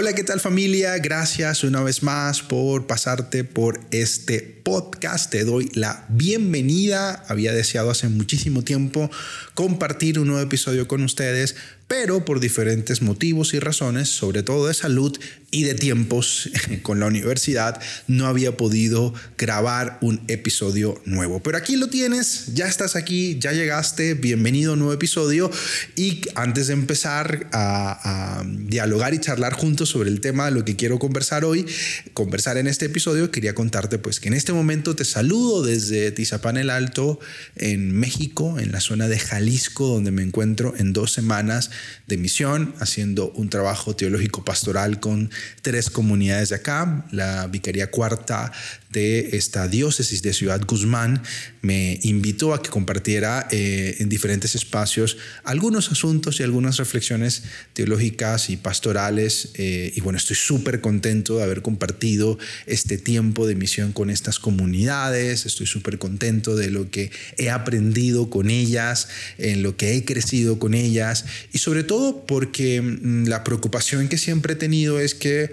Hola, ¿qué tal familia? Gracias una vez más por pasarte por este podcast. Te doy la bienvenida. Había deseado hace muchísimo tiempo compartir un nuevo episodio con ustedes, pero por diferentes motivos y razones, sobre todo de salud y de tiempos con la universidad, no había podido grabar un episodio nuevo. Pero aquí lo tienes, ya estás aquí, ya llegaste, bienvenido a un nuevo episodio. Y antes de empezar a, dialogar y charlar juntos sobre el tema de lo que quiero conversar hoy, conversar en este episodio, quería contarte pues que en este momento te saludo desde Tizapán el Alto, en México, en la zona de Jalisco, donde me encuentro en dos semanas de misión, haciendo un trabajo teológico pastoral con tres comunidades de acá. La Vicaría Cuarta de esta diócesis de Ciudad Guzmán me invitó a que compartiera eh, en diferentes espacios algunos asuntos y algunas reflexiones teológicas y pastorales. Eh, y bueno, estoy súper contento de haber compartido este tiempo de misión con estas comunidades. Estoy súper contento de lo que he aprendido con ellas, en lo que he crecido con ellas y sobre todo porque mm, la preocupación que siempre he tenido es que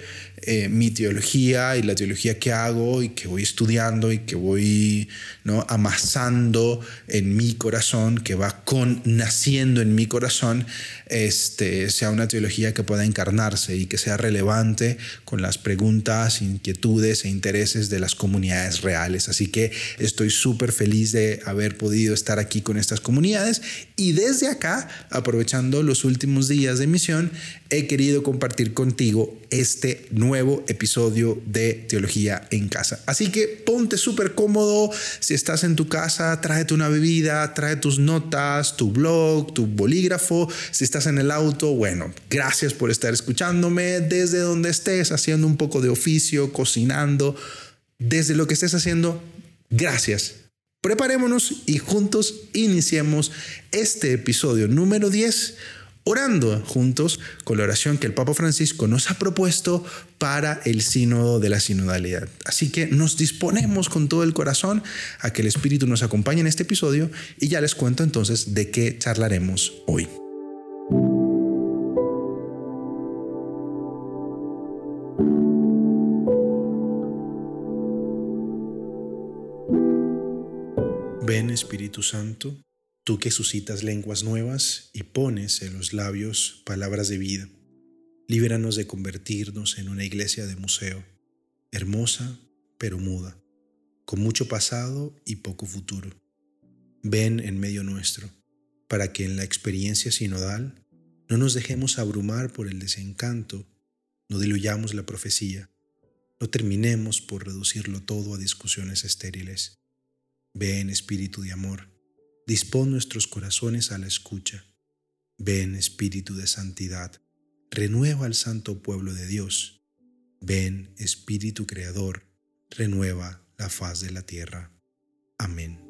eh, mi teología y la teología que hago y que voy estudiando y que voy amasando en mi corazón, que va con naciendo en mi corazón, este, sea una teología que pueda encarnarse y que sea relevante con las preguntas, inquietudes e intereses de las comunidades reales. Así que estoy súper feliz de haber podido estar aquí con estas comunidades y desde acá, aprovechando los últimos días de misión, he querido compartir contigo este nuevo episodio de Teología en Casa. Así que ponte súper cómodo. Si estás en tu casa, tráete una bebida, trae tus notas, tu blog, tu bolígrafo. Si estás en el auto, bueno, gracias por estar escuchándome desde donde estés, haciendo un poco de oficio, cocinando, desde lo que estés haciendo. Gracias. Preparémonos y juntos iniciemos este episodio número 10 orando juntos con la oración que el Papa Francisco nos ha propuesto para el sínodo de la sinodalidad. Así que nos disponemos con todo el corazón a que el Espíritu nos acompañe en este episodio y ya les cuento entonces de qué charlaremos hoy. Ven Espíritu Santo tú que suscitas lenguas nuevas y pones en los labios palabras de vida. Líbranos de convertirnos en una iglesia de museo, hermosa pero muda, con mucho pasado y poco futuro. Ven en medio nuestro, para que en la experiencia sinodal no nos dejemos abrumar por el desencanto, no diluyamos la profecía, no terminemos por reducirlo todo a discusiones estériles. Ven, Espíritu de amor, Dispón nuestros corazones a la escucha. Ven Espíritu de Santidad, renueva al santo pueblo de Dios. Ven Espíritu Creador, renueva la faz de la tierra. Amén.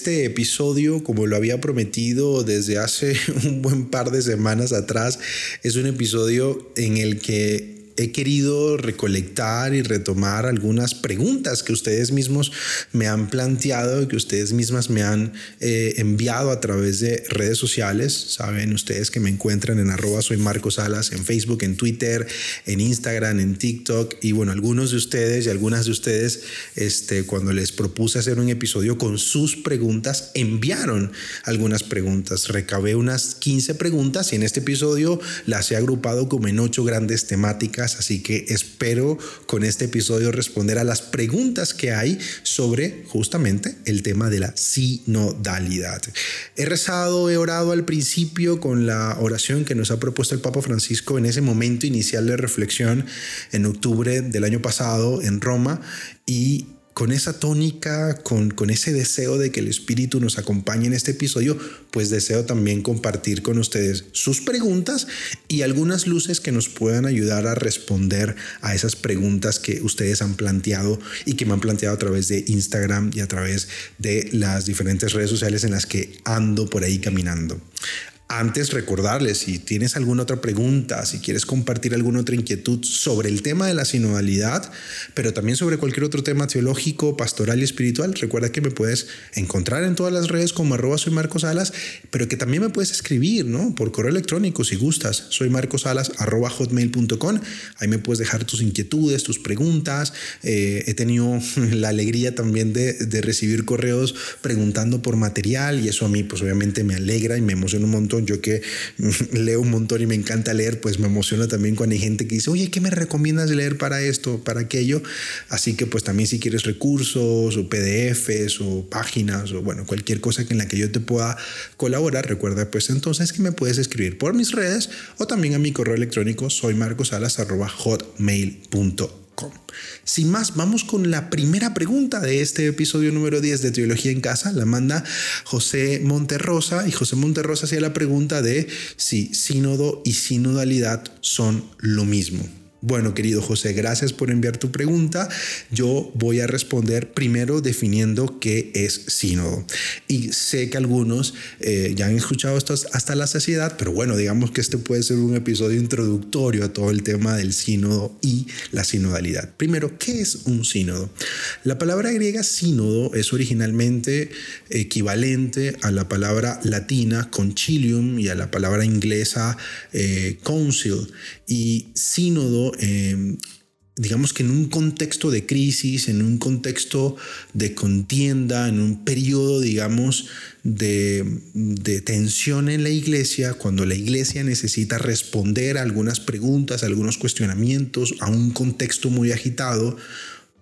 Este episodio, como lo había prometido desde hace un buen par de semanas atrás, es un episodio en el que he querido recolectar y retomar algunas preguntas que ustedes mismos me han planteado y que ustedes mismas me han eh, enviado a través de redes sociales. Saben ustedes que me encuentran en arroba soy Marcos Salas en Facebook, en Twitter, en Instagram, en TikTok. Y bueno, algunos de ustedes y algunas de ustedes, este, cuando les propuse hacer un episodio con sus preguntas, enviaron algunas preguntas. Recabé unas 15 preguntas y en este episodio las he agrupado como en ocho grandes temáticas así que espero con este episodio responder a las preguntas que hay sobre justamente el tema de la sinodalidad. He rezado, he orado al principio con la oración que nos ha propuesto el Papa Francisco en ese momento inicial de reflexión en octubre del año pasado en Roma y con esa tónica, con, con, ese deseo de que el Espíritu nos acompañe en este episodio, pues deseo también compartir con ustedes sus preguntas y algunas luces que nos puedan ayudar a responder a esas preguntas que ustedes han planteado y que me han planteado a través de Instagram y a través de las diferentes redes sociales en las que ando por ahí caminando. Antes recordarles, si tienes alguna otra pregunta, si quieres compartir alguna otra inquietud sobre el tema de la sinodalidad, pero también sobre cualquier otro tema teológico, pastoral y espiritual, recuerda que me puedes encontrar en todas las redes como arroba soy Marcos Salas, pero que también me puedes escribir, ¿no? Por correo electrónico si gustas. Soy arroba hotmail.com. Ahí me puedes dejar tus inquietudes, tus preguntas. Eh, he tenido la alegría también de, de recibir correos preguntando por material y eso a mí pues obviamente me alegra y me emociona un montón yo que leo un montón y me encanta leer, pues me emociona también cuando hay gente que dice, oye, ¿qué me recomiendas leer para esto, para aquello? Así que pues también si quieres recursos o PDFs o páginas o bueno, cualquier cosa en la que yo te pueda colaborar, recuerda pues entonces que me puedes escribir por mis redes o también a mi correo electrónico soy sin más, vamos con la primera pregunta de este episodio número 10 de Teología en Casa. La manda José Monterrosa y José Monterrosa hacía la pregunta de si sínodo y sinodalidad son lo mismo. Bueno, querido José, gracias por enviar tu pregunta. Yo voy a responder primero definiendo qué es sínodo. Y sé que algunos eh, ya han escuchado esto hasta la saciedad, pero bueno, digamos que este puede ser un episodio introductorio a todo el tema del sínodo y la sinodalidad. Primero, ¿qué es un sínodo? La palabra griega sínodo es originalmente equivalente a la palabra latina concilium y a la palabra inglesa eh, council. Y sínodo Em, digamos que en un contexto de crisis, en un contexto de contienda, en un periodo, digamos, de, de, tensión en la iglesia, cuando la iglesia necesita responder a algunas preguntas, a algunos cuestionamientos, a un contexto muy agitado,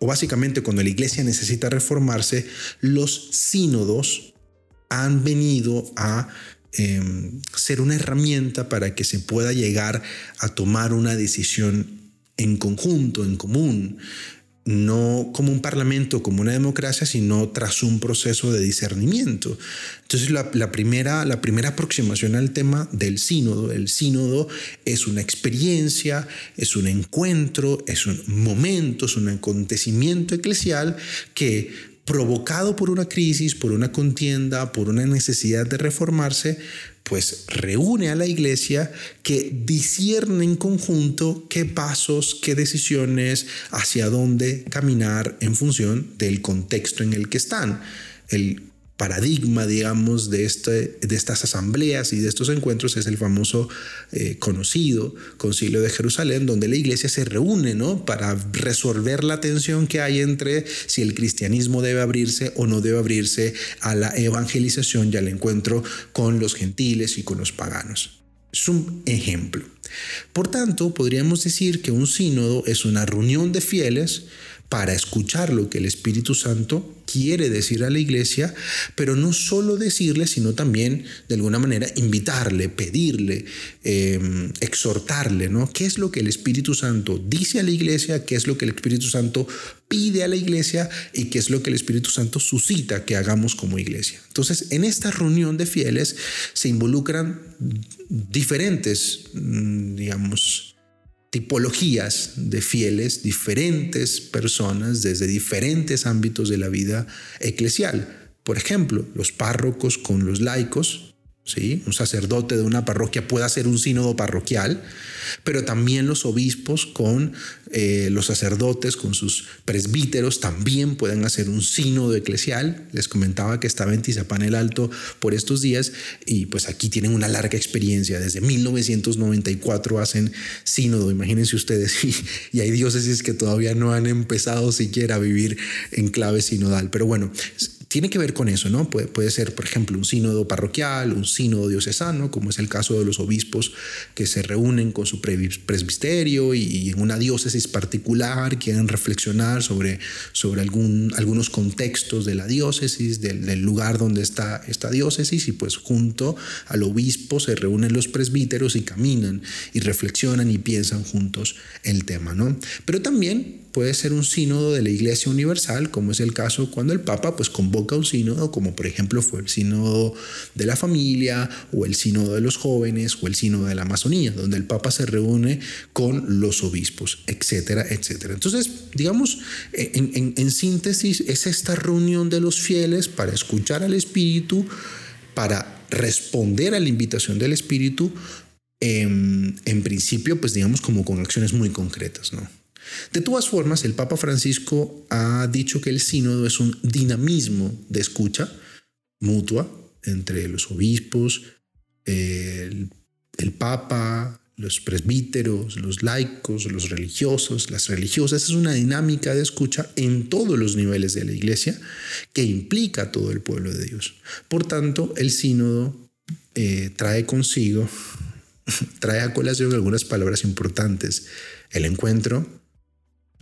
o básicamente cuando la iglesia necesita reformarse, los sínodos han venido a em, ser una herramienta para que se pueda llegar a tomar una decisión en conjunto, en común, no como un parlamento, como una democracia, sino tras un proceso de discernimiento. Entonces, la, primera, la primera aproximación al tema del sínodo, el sínodo es una experiencia, es un encuentro, es un momento, es un acontecimiento eclesial que provocado por una crisis, por una contienda, por una necesidad de reformarse, pues reúne a la iglesia que discierne en conjunto qué pasos, qué decisiones, hacia dónde caminar en función del contexto en el que están. El paradigma, digamos, de, este, de estas asambleas y de estos encuentros es el famoso eh, conocido Concilio de Jerusalén, donde la iglesia se reúne ¿no? para resolver la tensión que hay entre si el cristianismo debe abrirse o no debe abrirse a la evangelización y al encuentro con los gentiles y con los paganos. Es un ejemplo. Por tanto, podríamos decir que un sínodo es una reunión de fieles para escuchar lo que el Espíritu Santo quiere decir a la iglesia, pero no solo decirle, sino también de alguna manera invitarle, pedirle, em, exhortarle, ¿no? ¿Qué es lo que el Espíritu Santo dice a la iglesia? ¿Qué es lo que el Espíritu Santo pide a la iglesia? ¿Y qué es lo que el Espíritu Santo suscita que hagamos como iglesia? Entonces, en esta reunión de fieles se involucran diferentes, mm, digamos, tipologías de fieles, diferentes personas desde diferentes ámbitos de la vida eclesial. Por ejemplo, los párrocos con los laicos, un sacerdote de una parroquia puede hacer un sínodo parroquial, pero también los obispos con eh, los sacerdotes, con sus presbíteros, también pueden hacer un sínodo eclesial. Les comentaba que estaba en Tizapán el Alto por estos días y pues aquí tienen una larga experiencia. Desde 1994 hacen sínodo, imagínense ustedes, y, y hay diócesis que todavía no han empezado siquiera a vivir en clave sinodal. Pero bueno, tiene que ver con eso, ¿no? Puede, ser, por ejemplo, un sínodo parroquial, un sínodo diocesano, como es el caso de los obispos que se reúnen con su presbiterio y, en una diócesis particular quieren reflexionar sobre, sobre algunos contextos de la diócesis, del, del, lugar donde está esta diócesis, y pues junto al obispo se reúnen los presbíteros y caminan y reflexionan y piensan juntos el tema, ¿no? Pero también puede ser un sínodo de la Iglesia Universal, como es el caso cuando el Papa pues convoca un sínodo, como por ejemplo fue el sínodo de la familia o el sínodo de los jóvenes o el sínodo de la Amazonía, donde el Papa se reúne con los obispos, etcétera, etcétera. Entonces, digamos, en, en síntesis, es esta reunión de los fieles para escuchar al Espíritu, para responder a la invitación del Espíritu, en, en, principio, pues digamos como con acciones muy concretas, ¿no? De todas formas, el Papa Francisco ha dicho que el sínodo es un dinamismo de escucha mutua entre los obispos, el, Papa, los presbíteros, los laicos, los religiosos, las religiosas. Es una dinámica de escucha en todos los niveles de la iglesia que implica a todo el pueblo de Dios. Por tanto, el sínodo eh, trae consigo, trae a colación algunas palabras importantes. El encuentro,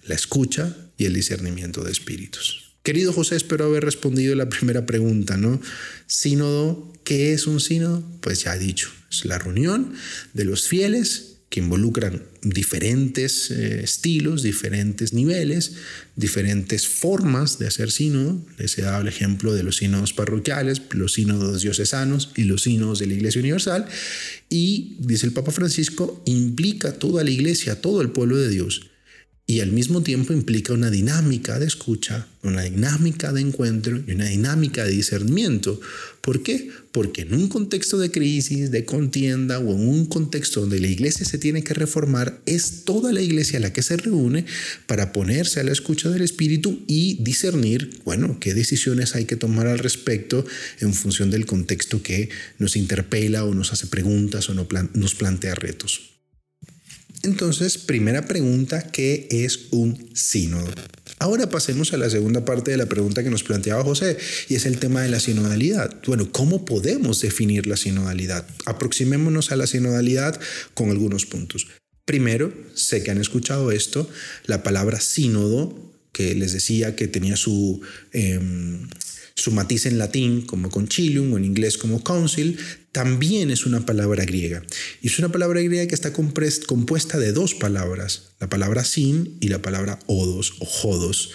la escucha y el discernimiento de espíritus. Querido José, espero haber respondido la primera pregunta, ¿no? Sínodo, ¿qué es un sínodo? Pues ya he dicho, es la reunión de los fieles que involucran diferentes eh, estilos, diferentes niveles, diferentes formas de hacer sínodo. Les he dado el ejemplo de los sínodos parroquiales, los sínodos diocesanos y los sínodos de la Iglesia Universal. Y, dice el Papa Francisco, implica toda la Iglesia, todo el pueblo de Dios y al mismo tiempo implica una dinámica de escucha, una dinámica de encuentro y una dinámica de discernimiento. ¿Por qué? Porque en un contexto de crisis, de contienda o en un contexto donde la iglesia se tiene que reformar, es toda la iglesia la que se reúne para ponerse a la escucha del Espíritu y discernir, bueno, qué decisiones hay que tomar al respecto en función del contexto que nos interpela o nos hace preguntas o nos plantea retos. Entonces, primera pregunta, ¿qué es un sínodo? Ahora pasemos a la segunda parte de la pregunta que nos planteaba José, y es el tema de la sinodalidad. Bueno, ¿cómo podemos definir la sinodalidad? Aproximémonos a la sinodalidad con algunos puntos. Primero, sé que han escuchado esto, la palabra sínodo, que les decía que tenía su... Em, su matiz en latín como concilium o en inglés como council, también es una palabra griega. Y es una palabra griega que está compuesta de dos palabras, la palabra sin y la palabra odos o jodos.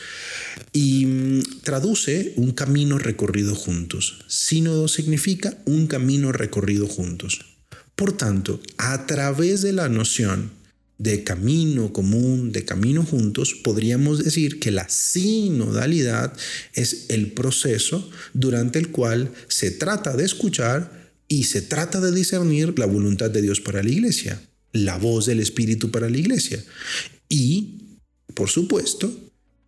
Y mm, traduce un camino recorrido juntos. Sínodo significa un camino recorrido juntos. Por tanto, a través de la noción de camino común, de camino juntos, podríamos decir que la sinodalidad es el proceso durante el cual se trata de escuchar y se trata de discernir la voluntad de Dios para la iglesia, la voz del Espíritu para la iglesia. Y, por supuesto,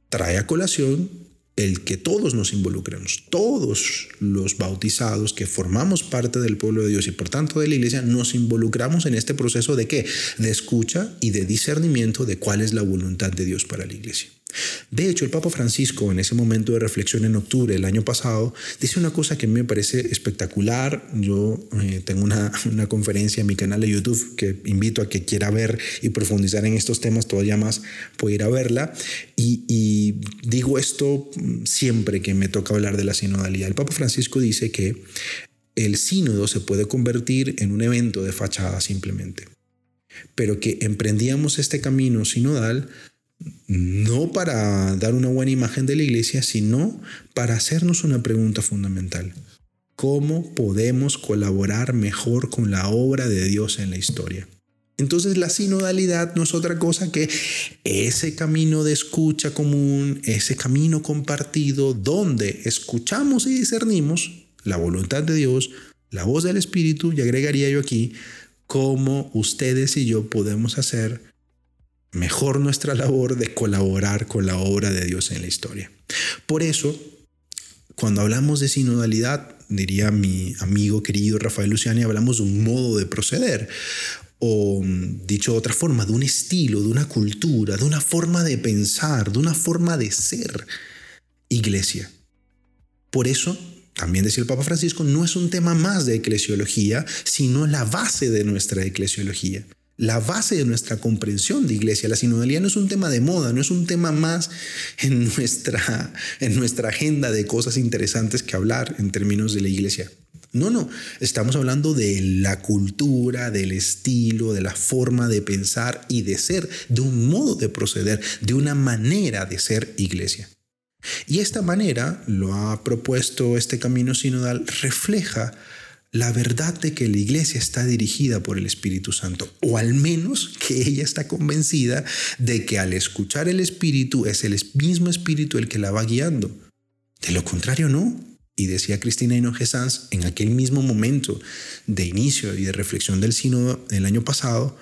trae a colación el que todos nos involucremos, todos los bautizados que formamos parte del pueblo de Dios y por tanto de la iglesia, nos involucramos en este proceso de qué? De escucha y de discernimiento de cuál es la voluntad de Dios para la iglesia. De hecho, el Papa Francisco, en ese momento de reflexión en octubre del año pasado, dice una cosa que me parece espectacular. Yo eh, tengo una, una, conferencia en mi canal de YouTube que invito a que quiera ver y profundizar en estos temas todavía más, puede ir a verla. Y, y digo esto siempre que me toca hablar de la sinodalidad. El Papa Francisco dice que el sínodo se puede convertir en un evento de fachada simplemente, pero que emprendíamos este camino sinodal no para dar una buena imagen de la iglesia, sino para hacernos una pregunta fundamental. ¿Cómo podemos colaborar mejor con la obra de Dios en la historia? Entonces la sinodalidad no es otra cosa que ese camino de escucha común, ese camino compartido donde escuchamos y discernimos la voluntad de Dios, la voz del Espíritu, y agregaría yo aquí, cómo ustedes y yo podemos hacer mejor nuestra labor de colaborar con la obra de Dios en la historia. Por eso, cuando hablamos de sinodalidad, diría mi amigo querido Rafael Luciani, hablamos de un modo de proceder, o dicho de otra forma, de un estilo, de una cultura, de una forma de pensar, de una forma de ser iglesia. Por eso, también decía el Papa Francisco, no es un tema más de eclesiología, sino la base de nuestra eclesiología la base de nuestra comprensión de iglesia. La sinodalidad no es un tema de moda, no es un tema más en nuestra, en nuestra agenda de cosas interesantes que hablar en términos de la iglesia. No, no, estamos hablando de la cultura, del estilo, de la forma de pensar y de ser, de un modo de proceder, de una manera de ser iglesia. Y esta manera, lo ha propuesto este camino sinodal, refleja la verdad de que la iglesia está dirigida por el Espíritu Santo, o al menos que ella está convencida de que al escuchar el Espíritu es el mismo Espíritu el que la va guiando. De lo contrario, no. Y decía Cristina Hinoje Sanz en aquel mismo momento de inicio y de reflexión del sínodo del año pasado,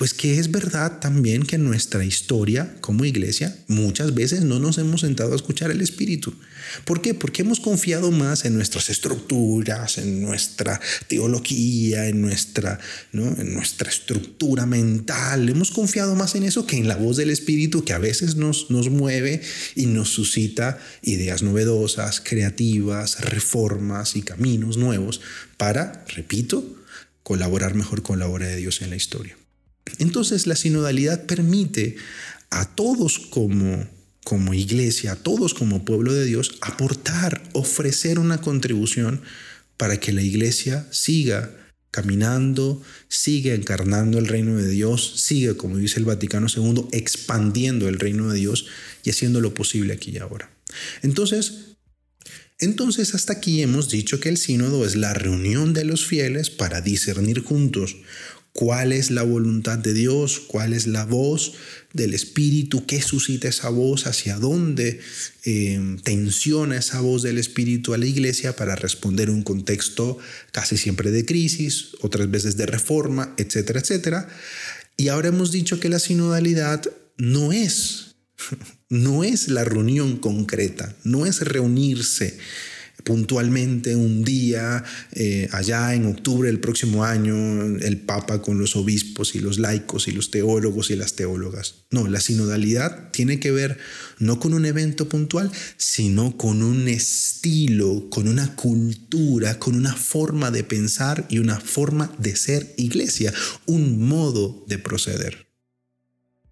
pues que es verdad también que en nuestra historia como iglesia muchas veces no nos hemos sentado a escuchar el Espíritu. ¿Por qué? Porque hemos confiado más en nuestras estructuras, en nuestra teología, en nuestra, en nuestra estructura mental. Hemos confiado más en eso que en la voz del Espíritu que a veces nos, nos mueve y nos suscita ideas novedosas, creativas, reformas y caminos nuevos para, repito, colaborar mejor con la obra de Dios en la historia. Entonces la sinodalidad permite a todos como, como iglesia, a todos como pueblo de Dios, aportar, ofrecer una contribución para que la iglesia siga caminando, siga encarnando el reino de Dios, siga, como dice el Vaticano II, expandiendo el reino de Dios y haciendo lo posible aquí y ahora. Entonces, entonces hasta aquí hemos dicho que el sínodo es la reunión de los fieles para discernir juntos cuál es la voluntad de Dios, cuál es la voz del Espíritu, qué suscita esa voz, hacia dónde em, tensiona esa voz del Espíritu a la iglesia para responder un contexto casi siempre de crisis, otras veces de reforma, etcétera, etcétera. Y ahora hemos dicho que la sinodalidad no es, no es la reunión concreta, no es reunirse puntualmente un día, eh, allá en octubre del próximo año, el Papa con los obispos y los laicos y los teólogos y las teólogas. No, la sinodalidad tiene que ver no con un evento puntual, sino con un estilo, con una cultura, con una forma de pensar y una forma de ser iglesia, un modo de proceder.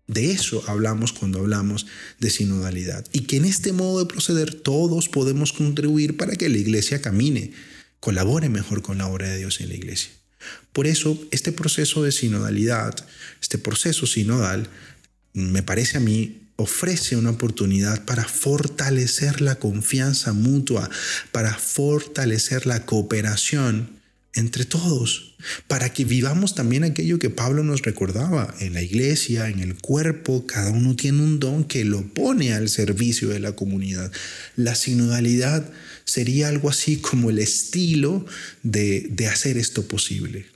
De eso hablamos cuando hablamos de sinodalidad. Y que en este modo de proceder todos podemos contribuir para que la iglesia camine, colabore mejor con la obra de Dios en la iglesia. Por eso, este proceso de sinodalidad, este proceso sinodal, me parece a mí, ofrece una oportunidad para fortalecer la confianza mutua, para fortalecer la cooperación entre todos, para que vivamos también aquello que Pablo nos recordaba, en la iglesia, en el cuerpo, cada uno tiene un don que lo pone al servicio de la comunidad. La sinodalidad sería algo así como el estilo de, hacer esto posible.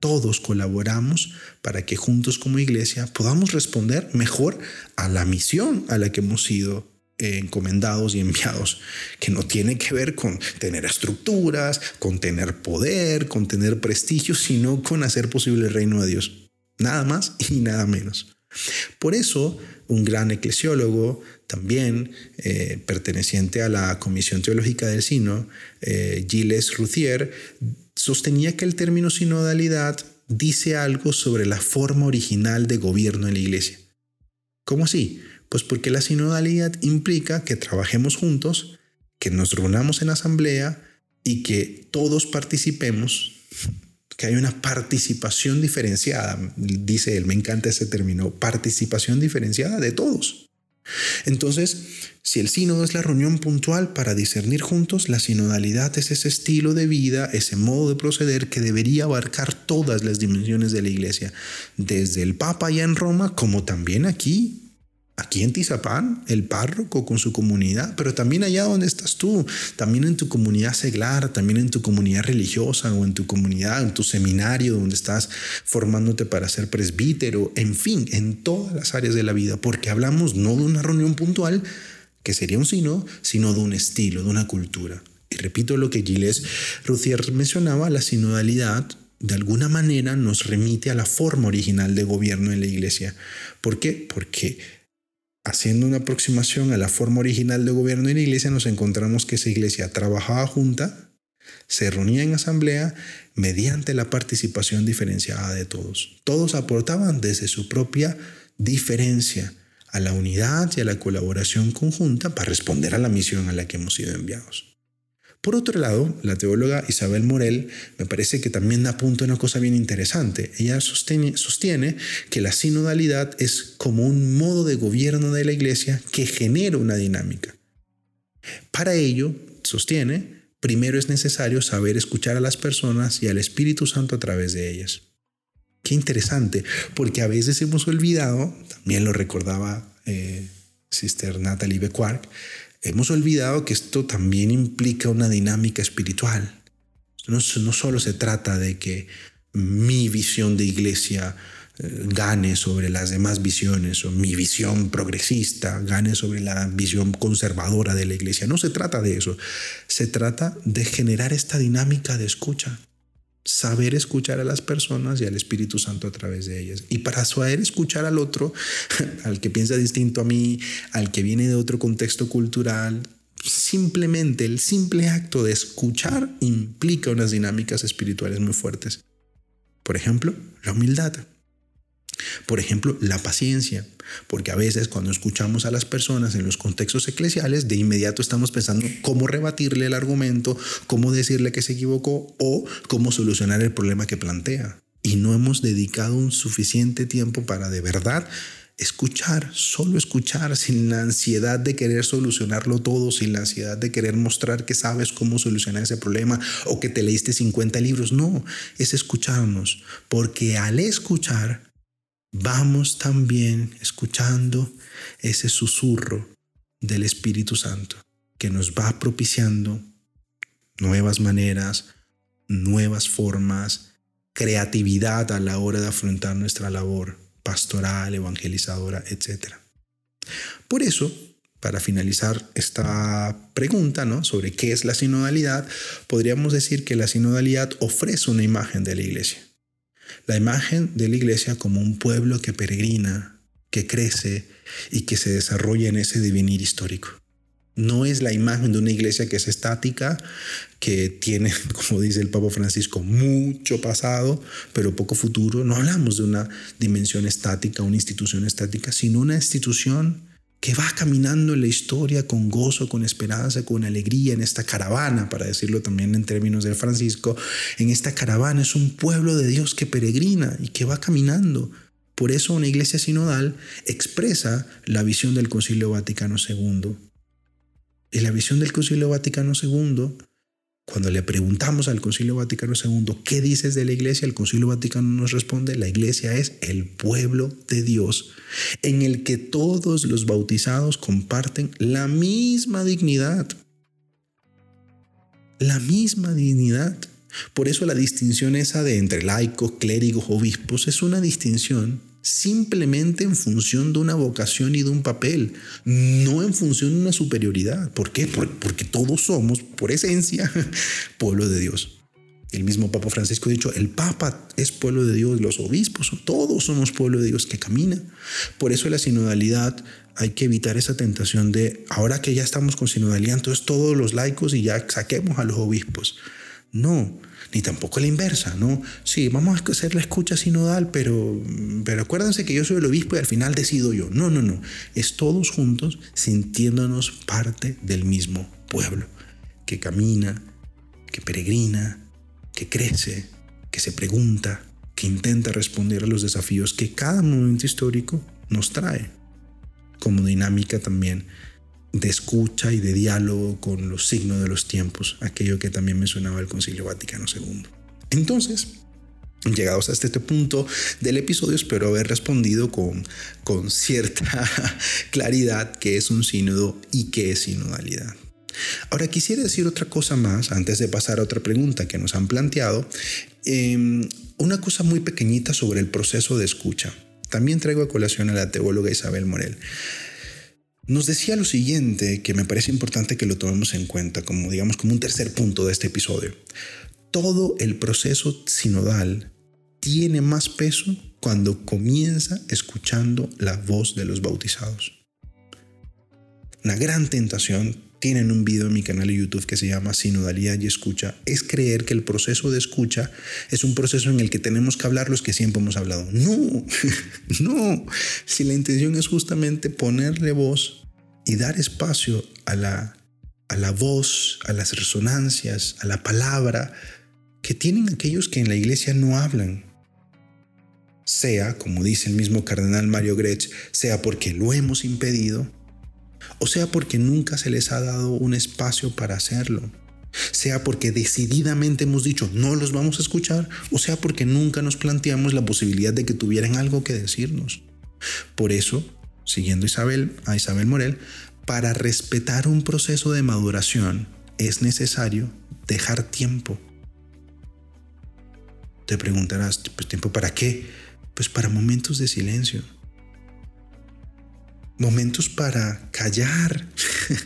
Todos colaboramos para que juntos como iglesia podamos responder mejor a la misión a la que hemos sido encomendados y enviados, que no tiene que ver con tener estructuras, con tener poder, con tener prestigio, sino con hacer posible el reino de Dios. Nada más y nada menos. Por eso, un gran eclesiólogo, también eh, perteneciente a la Comisión Teológica del Sino, eh, Gilles Routhier, sostenía que el término sinodalidad dice algo sobre la forma original de gobierno en la iglesia. ¿Cómo así? Pues porque la sinodalidad implica que trabajemos juntos, que nos reunamos en asamblea y que todos participemos, que hay una participación diferenciada, dice él, me encanta ese término, participación diferenciada de todos. Entonces, si el sínodo es la reunión puntual para discernir juntos, la sinodalidad es ese estilo de vida, ese modo de proceder que debería abarcar todas las dimensiones de la iglesia, desde el Papa allá en Roma como también aquí aquí en Tizapán, el párroco con su comunidad, pero también allá donde estás tú, también en tu comunidad seglar, también en tu comunidad religiosa o en tu comunidad, en tu seminario donde estás formándote para ser presbítero, en fin, en todas las áreas de la vida, porque hablamos no de una reunión puntual, que sería un sino, sino de un estilo, de una cultura. Y repito lo que Gilles Routhier mencionaba, la sinodalidad de alguna manera nos remite a la forma original de gobierno en la iglesia. ¿Por qué? Porque haciendo una aproximación a la forma original de gobierno de la iglesia, nos encontramos que esa iglesia trabajaba junta, se reunía en asamblea mediante la participación diferenciada de todos. Todos aportaban desde su propia diferencia a la unidad y a la colaboración conjunta para responder a la misión a la que hemos sido enviados. Por otro lado, la teóloga Isabel Morel me parece que también da punto a una cosa bien interesante. Ella sostiene, que la sinodalidad es como un modo de gobierno de la iglesia que genera una dinámica. Para ello, sostiene, primero es necesario saber escuchar a las personas y al Espíritu Santo a través de ellas. Qué interesante, porque a veces hemos olvidado, también lo recordaba eh, Sister Natalie Bequark, hemos olvidado que esto también implica una dinámica espiritual. No, no solo se trata de que mi visión de iglesia eh, gane sobre las demás visiones o mi visión progresista gane sobre la visión conservadora de la iglesia. No se trata de eso. Se trata de generar esta dinámica de escucha saber escuchar a las personas y al Espíritu Santo a través de ellas. Y para saber escuchar al otro, al que piensa distinto a mí, al que viene de otro contexto cultural, simplemente el simple acto de escuchar implica unas dinámicas espirituales muy fuertes. Por ejemplo, la humildad. Por ejemplo, la paciencia, porque a veces cuando escuchamos a las personas en los contextos eclesiales, de inmediato estamos pensando cómo rebatirle el argumento, cómo decirle que se equivocó o cómo solucionar el problema que plantea. Y no hemos dedicado un suficiente tiempo para de verdad escuchar, solo escuchar, sin la ansiedad de querer solucionarlo todo, sin la ansiedad de querer mostrar que sabes cómo solucionar ese problema o que te leíste 50 libros. No, es escucharnos, porque al escuchar vamos también escuchando ese susurro del Espíritu Santo que nos va propiciando nuevas maneras, nuevas formas, creatividad a la hora de afrontar nuestra labor pastoral, evangelizadora, etc. Por eso, para finalizar esta pregunta ¿no? sobre qué es la sinodalidad, podríamos decir que la sinodalidad ofrece una imagen de la iglesia la imagen de la iglesia como un pueblo que peregrina, que crece y que se desarrolla en ese devenir histórico. No es la imagen de una iglesia que es estática, que tiene, como dice el Papa Francisco, mucho pasado, pero poco futuro. No hablamos de una dimensión estática, una institución estática, sino una institución que va caminando en la historia con gozo, con esperanza, con alegría en esta caravana, para decirlo también en términos del Francisco, en esta caravana es un pueblo de Dios que peregrina y que va caminando. Por eso una iglesia sinodal expresa la visión del Concilio Vaticano II. Y la visión del Concilio Vaticano II cuando le preguntamos al Concilio Vaticano II, ¿qué dices de la iglesia? El Concilio Vaticano nos responde, la iglesia es el pueblo de Dios, en el que todos los bautizados comparten la misma dignidad. La misma dignidad. Por eso la distinción esa de entre laicos, clérigos, obispos es una distinción simplemente en función de una vocación y de un papel, no en función de una superioridad. ¿Por qué? Porque todos somos, por esencia, pueblo de Dios. El mismo Papa Francisco ha dicho, el Papa es pueblo de Dios, los obispos, todos somos pueblo de Dios que camina. Por eso la sinodalidad hay que evitar esa tentación de, ahora que ya estamos con sinodalidad, entonces todos los laicos y ya saquemos a los obispos. No, ni tampoco la inversa, ¿no? Sí, vamos a hacer la escucha sinodal, pero, pero acuérdense que yo soy el obispo y al final decido yo. No, no, no. Es todos juntos sintiéndonos parte del mismo pueblo, que camina, que peregrina, que crece, que se pregunta, que intenta responder a los desafíos que cada momento histórico nos trae, como dinámica también de escucha y de diálogo con los signos de los tiempos, aquello que también mencionaba el Concilio Vaticano II. Entonces, llegados hasta este punto del episodio, espero haber respondido con, con cierta claridad qué es un sínodo y qué es sinodalidad. Ahora quisiera decir otra cosa más antes de pasar a otra pregunta que nos han planteado. Em, una cosa muy pequeñita sobre el proceso de escucha. También traigo a colación a la teóloga Isabel Morel nos decía lo siguiente que me parece importante que lo tomemos en cuenta como digamos como un tercer punto de este episodio. Todo el proceso sinodal tiene más peso cuando comienza escuchando la voz de los bautizados. una gran tentación, tienen un video en mi canal de YouTube que se llama Sinodalidad y Escucha, es creer que el proceso de escucha es un proceso en el que tenemos que hablar los que siempre hemos hablado. No, no. Si la intención es justamente ponerle voz y dar espacio a la, a la voz, a las resonancias, a la palabra que tienen aquellos que en la iglesia no hablan. Sea, como dice el mismo cardenal Mario Gretsch, sea porque lo hemos impedido, o sea porque nunca se les ha dado un espacio para hacerlo, sea porque decididamente hemos dicho no los vamos a escuchar, o sea porque nunca nos planteamos la posibilidad de que tuvieran algo que decirnos. Por eso, siguiendo Isabel, a Isabel Morel, para respetar un proceso de maduración es necesario dejar tiempo. Te preguntarás, pues tiempo para qué? Pues para momentos de silencio momentos para callar,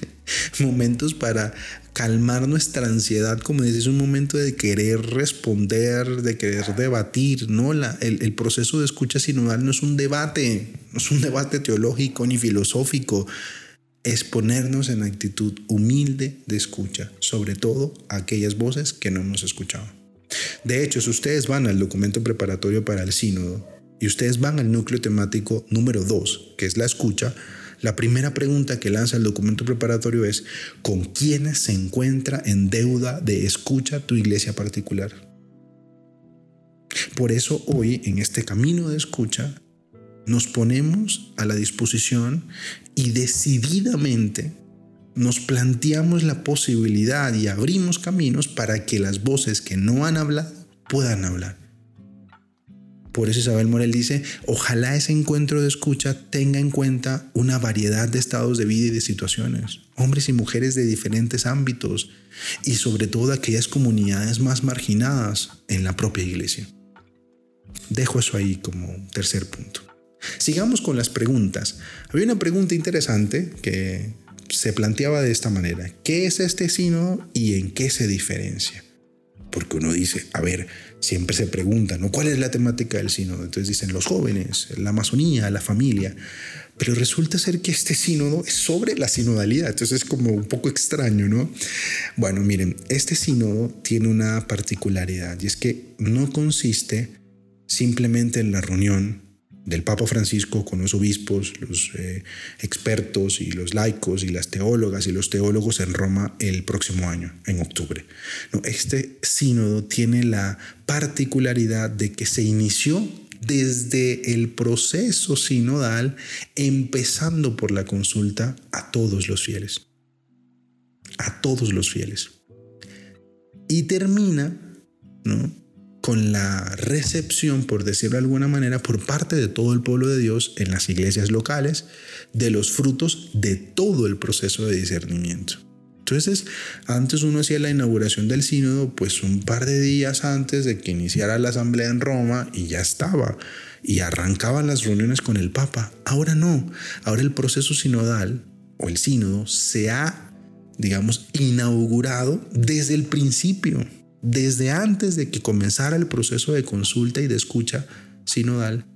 momentos para calmar nuestra ansiedad, como dices, un momento de querer responder, de querer debatir, ¿no? La, el, proceso de escucha sinodal no es un debate, no es un debate teológico ni filosófico, es ponernos en actitud humilde de escucha, sobre todo aquellas voces que no hemos escuchado. De hecho, si ustedes van al documento preparatorio para el sínodo, y ustedes van al núcleo temático número 2, que es la escucha, la primera pregunta que lanza el documento preparatorio es, ¿con quiénes se encuentra en deuda de escucha tu iglesia particular? Por eso hoy, en este camino de escucha, nos ponemos a la disposición y decididamente nos planteamos la posibilidad y abrimos caminos para que las voces que no han hablado puedan hablar. Por eso Isabel Morel dice, ojalá ese encuentro de escucha tenga en cuenta una variedad de estados de vida y de situaciones, hombres y mujeres de diferentes ámbitos y sobre todo aquellas comunidades más marginadas en la propia iglesia. Dejo eso ahí como tercer punto. Sigamos con las preguntas. Había una pregunta interesante que se planteaba de esta manera. ¿Qué es este sínodo y en qué se diferencia? Porque uno dice, a ver, siempre se pregunta, ¿no? ¿Cuál es la temática del sínodo? Entonces dicen los jóvenes, la Amazonía, la familia. Pero resulta ser que este sínodo es sobre la sinodalidad, entonces es como un poco extraño, ¿no? Bueno, miren, este sínodo tiene una particularidad y es que no consiste simplemente en la reunión del Papa Francisco con los obispos, los eh, expertos y los laicos y las teólogas y los teólogos en Roma el próximo año, en octubre. No, este sínodo tiene la particularidad de que se inició desde el proceso sinodal, empezando por la consulta a todos los fieles. A todos los fieles. Y termina ¿no? Con la recepción, por decirlo de alguna manera, por parte de todo el pueblo de Dios en las iglesias locales, de los frutos de todo el proceso de discernimiento. Entonces, antes uno hacía la inauguración del sínodo, pues un par de días antes de que iniciara la asamblea en Roma y ya estaba, y arrancaban las reuniones con el Papa. Ahora no, ahora el proceso sinodal o el sínodo se ha, digamos, inaugurado desde el principio desde antes de que comenzara el proceso de consulta y de escucha sinodal,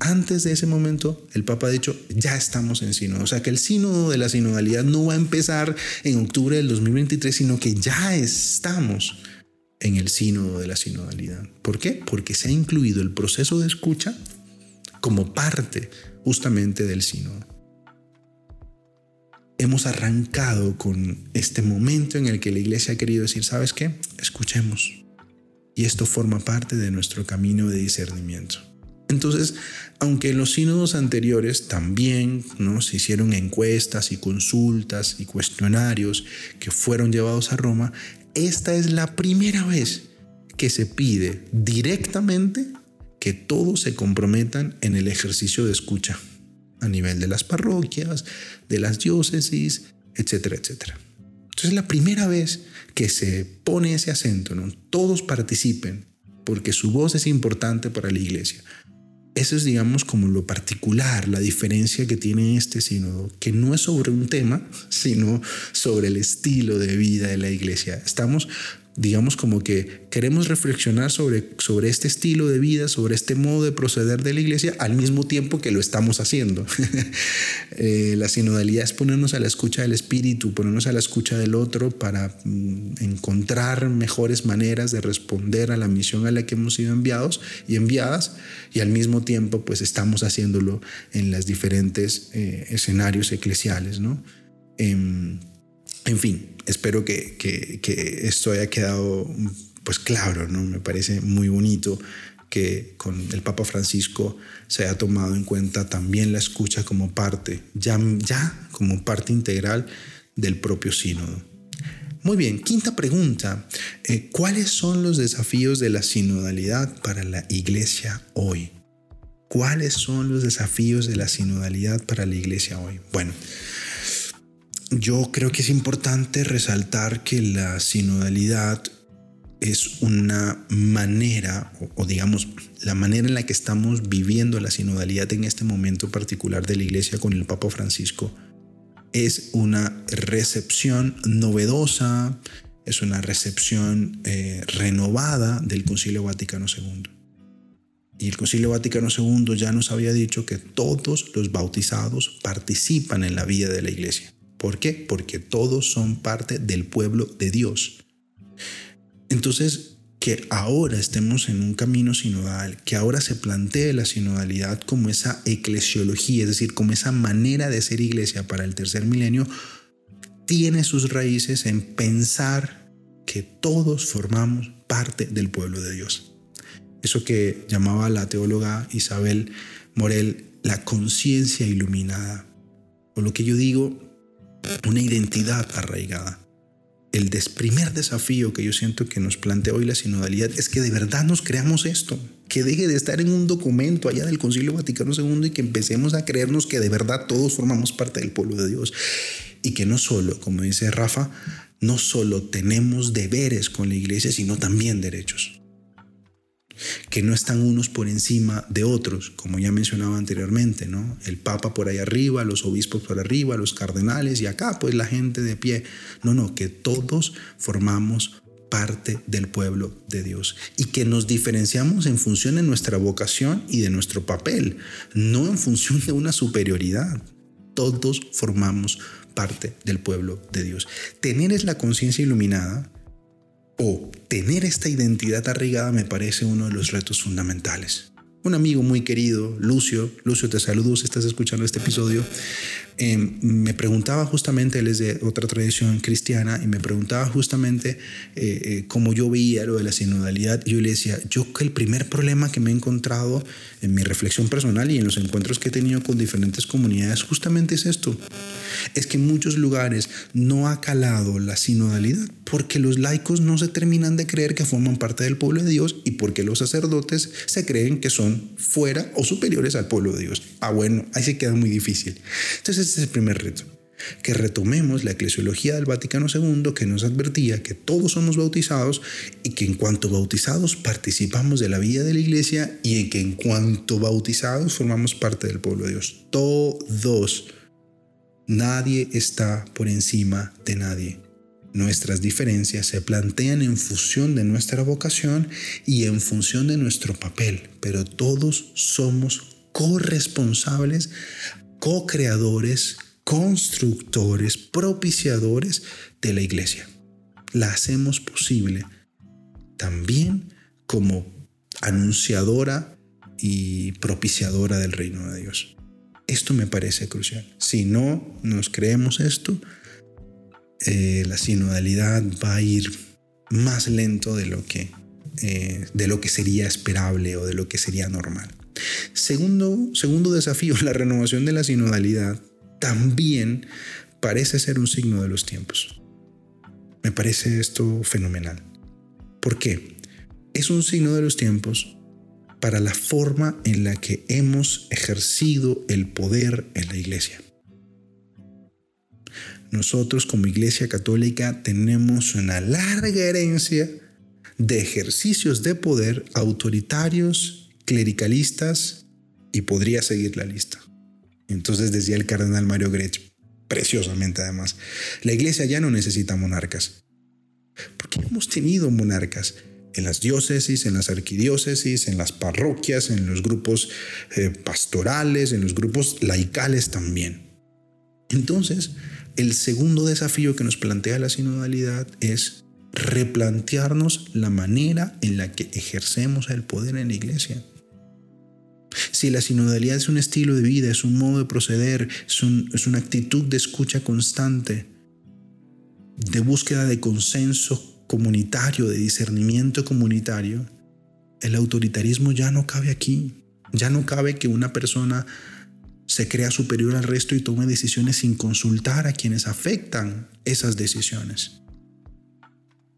antes de ese momento, el Papa ha dicho, ya estamos en sínodo. O sea que el sínodo de la sinodalidad no va a empezar en octubre del 2023, sino que ya estamos en el sínodo de la sinodalidad. ¿Por qué? Porque se ha incluido el proceso de escucha como parte justamente del sínodo hemos arrancado con este momento en el que la iglesia ha querido decir, ¿sabes qué? Escuchemos. Y esto forma parte de nuestro camino de discernimiento. Entonces, aunque en los sínodos anteriores también ¿no? se hicieron encuestas y consultas y cuestionarios que fueron llevados a Roma, esta es la primera vez que se pide directamente que todos se comprometan en el ejercicio de escucha a nivel de las parroquias, de las diócesis, etcétera, etcétera. Entonces es la primera vez que se pone ese acento, ¿no? Todos participen, porque su voz es importante para la iglesia. Eso es, digamos, como lo particular, la diferencia que tiene este sínodo, que no es sobre un tema, sino sobre el estilo de vida de la iglesia. Estamos digamos como que queremos reflexionar sobre, sobre este estilo de vida, sobre este modo de proceder de la iglesia al mismo tiempo que lo estamos haciendo. Eh, la sinodalidad es ponernos a la escucha del espíritu, ponernos a la escucha del otro para mm, encontrar mejores maneras de responder a la misión a la que hemos sido enviados y enviadas y al mismo tiempo pues estamos haciéndolo en los diferentes eh, escenarios eclesiales, ¿no? Em, en fin, espero que, esto haya quedado pues claro, ¿no? Me parece muy bonito que con el Papa Francisco se haya tomado en cuenta también la escucha como parte, ya, ya como parte integral del propio sínodo. Muy bien, quinta pregunta. Eh, ¿Cuáles son los desafíos de la sinodalidad para la iglesia hoy? ¿Cuáles son los desafíos de la sinodalidad para la iglesia hoy? Bueno, yo creo que es importante resaltar que la sinodalidad es una manera, o, digamos, la manera en la que estamos viviendo la sinodalidad en este momento particular de la iglesia con el Papa Francisco, es una recepción novedosa, es una recepción eh, renovada del Concilio Vaticano II. Y el Concilio Vaticano II ya nos había dicho que todos los bautizados participan en la vida de la iglesia. ¿Por qué? Porque todos son parte del pueblo de Dios. Entonces, que ahora estemos en un camino sinodal, que ahora se plantee la sinodalidad como esa eclesiología, es decir, como esa manera de ser iglesia para el tercer milenio, tiene sus raíces en pensar que todos formamos parte del pueblo de Dios. Eso que llamaba la teóloga Isabel Morel la conciencia iluminada, o lo que yo digo, una identidad arraigada. El primer desafío que yo siento que nos plantea hoy la sinodalidad es que de verdad nos creamos esto, que deje de estar en un documento allá del Concilio Vaticano II y que empecemos a creernos que de verdad todos formamos parte del pueblo de Dios y que no solo, como dice Rafa, no solo tenemos deberes con la iglesia, sino también derechos que no están unos por encima de otros, como ya mencionaba anteriormente, ¿no? El Papa por ahí arriba, los obispos por arriba, los cardenales y acá pues la gente de pie. No, no, que todos formamos parte del pueblo de Dios y que nos diferenciamos en función de nuestra vocación y de nuestro papel, no en función de una superioridad. Todos formamos parte del pueblo de Dios. Tener es la conciencia iluminada o tener esta identidad arraigada me parece uno de los retos fundamentales. Un amigo muy querido, Lucio, Lucio te saludo si estás escuchando este episodio, em, me preguntaba justamente, él es de otra tradición cristiana, y me preguntaba justamente eh, eh, cómo yo veía lo de la sinodalidad. Y yo le decía, yo que el primer problema que me he encontrado en mi reflexión personal y en los encuentros que he tenido con diferentes comunidades justamente es esto es que en muchos lugares no ha calado la sinodalidad porque los laicos no se terminan de creer que forman parte del pueblo de Dios y porque los sacerdotes se creen que son fuera o superiores al pueblo de Dios. Ah, bueno, ahí se queda muy difícil. Entonces ese es el primer reto que retomemos la eclesiología del Vaticano II que nos advertía que todos somos bautizados y que en cuanto bautizados participamos de la vida de la iglesia y que en cuanto bautizados formamos parte del pueblo de Dios. Todos. Nadie está por encima de nadie. Nuestras diferencias se plantean en función de nuestra vocación y en función de nuestro papel, pero todos somos corresponsables, co-creadores, constructores, propiciadores de la iglesia. La hacemos posible también como anunciadora y propiciadora del reino de Dios. Esto me parece crucial. Si no nos creemos esto, eh, la sinodalidad va a ir más lento de lo, que, eh, de lo que sería esperable o de lo que sería normal. Segundo, segundo desafío, la renovación de la sinodalidad también parece ser un signo de los tiempos. Me parece esto fenomenal. ¿Por qué? Es un signo de los tiempos para la forma en la que hemos ejercido el poder en la iglesia. Nosotros como iglesia católica tenemos una larga herencia de ejercicios de poder autoritarios, clericalistas y podría seguir la lista. Entonces decía el cardenal Mario Grech, preciosamente además, la iglesia ya no necesita monarcas. Porque hemos tenido monarcas en las diócesis, en las arquidiócesis, en las parroquias, en los grupos eh, pastorales, en los grupos laicales también. Entonces, el segundo desafío que nos plantea la sinodalidad es replantearnos la manera en la que ejercemos el poder en la iglesia. Si la sinodalidad es un estilo de vida, es un modo de proceder, es, una actitud de escucha constante, de búsqueda de consenso comunitario, de discernimiento comunitario, el autoritarismo ya no cabe aquí. Ya no cabe que una persona se crea superior al resto y tome decisiones sin consultar a quienes afectan esas decisiones.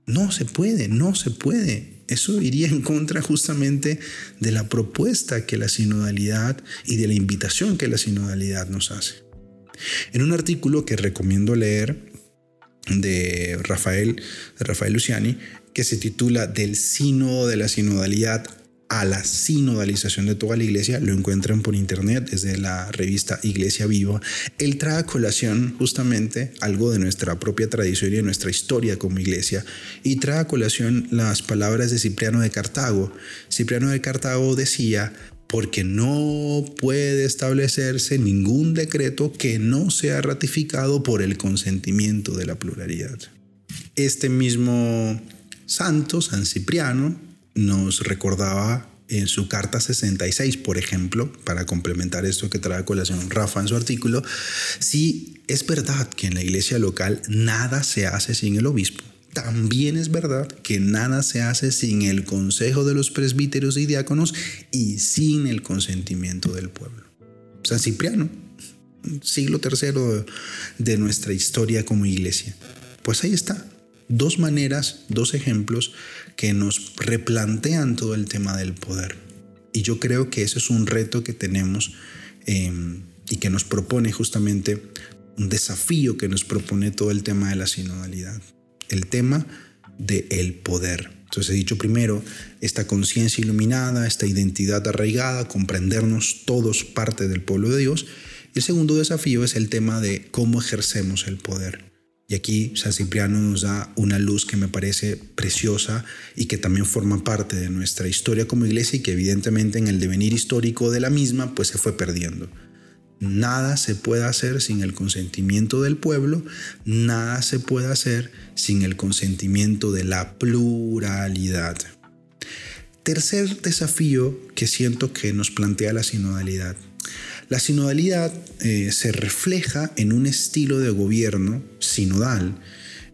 No se puede, no se puede. Eso iría en contra justamente de la propuesta que la sinodalidad y de la invitación que la sinodalidad nos hace. En un artículo que recomiendo leer de Rafael, Rafael Luciani, que se titula Del sínodo de la sinodalidad a la sinodalización de toda la iglesia, lo encuentran por internet desde la revista Iglesia Viva. Él trae a colación justamente algo de nuestra propia tradición y de nuestra historia como iglesia y trae a colación las palabras de Cipriano de Cartago. Cipriano de Cartago decía, porque no puede establecerse ningún decreto que no sea ratificado por el consentimiento de la pluralidad. Este mismo santo, San Cipriano, nos recordaba en su carta 66, por ejemplo, para complementar esto que trae a colación Rafa en su artículo, si es verdad que en la iglesia local nada se hace sin el obispo. También es verdad que nada se hace sin el consejo de los presbíteros y diáconos y sin el consentimiento del pueblo. San Cipriano, siglo tercero de nuestra historia como iglesia. Pues ahí está, dos maneras, dos ejemplos que nos replantean todo el tema del poder. Y yo creo que ese es un reto que tenemos em, y que nos propone justamente un desafío que nos propone todo el tema de la sinodalidad, el tema del el poder. Entonces he dicho primero, esta conciencia iluminada, esta identidad arraigada, comprendernos todos parte del pueblo de Dios. Y el segundo desafío es el tema de cómo ejercemos el poder. Y aquí San Cipriano nos da una luz que me parece preciosa y que también forma parte de nuestra historia como iglesia y que evidentemente en el devenir histórico de la misma pues se fue perdiendo. Nada se puede hacer sin el consentimiento del pueblo, nada se puede hacer sin el consentimiento de la pluralidad. Tercer desafío que siento que nos plantea la sinodalidad la sinodalidad eh, se refleja en un estilo de gobierno sinodal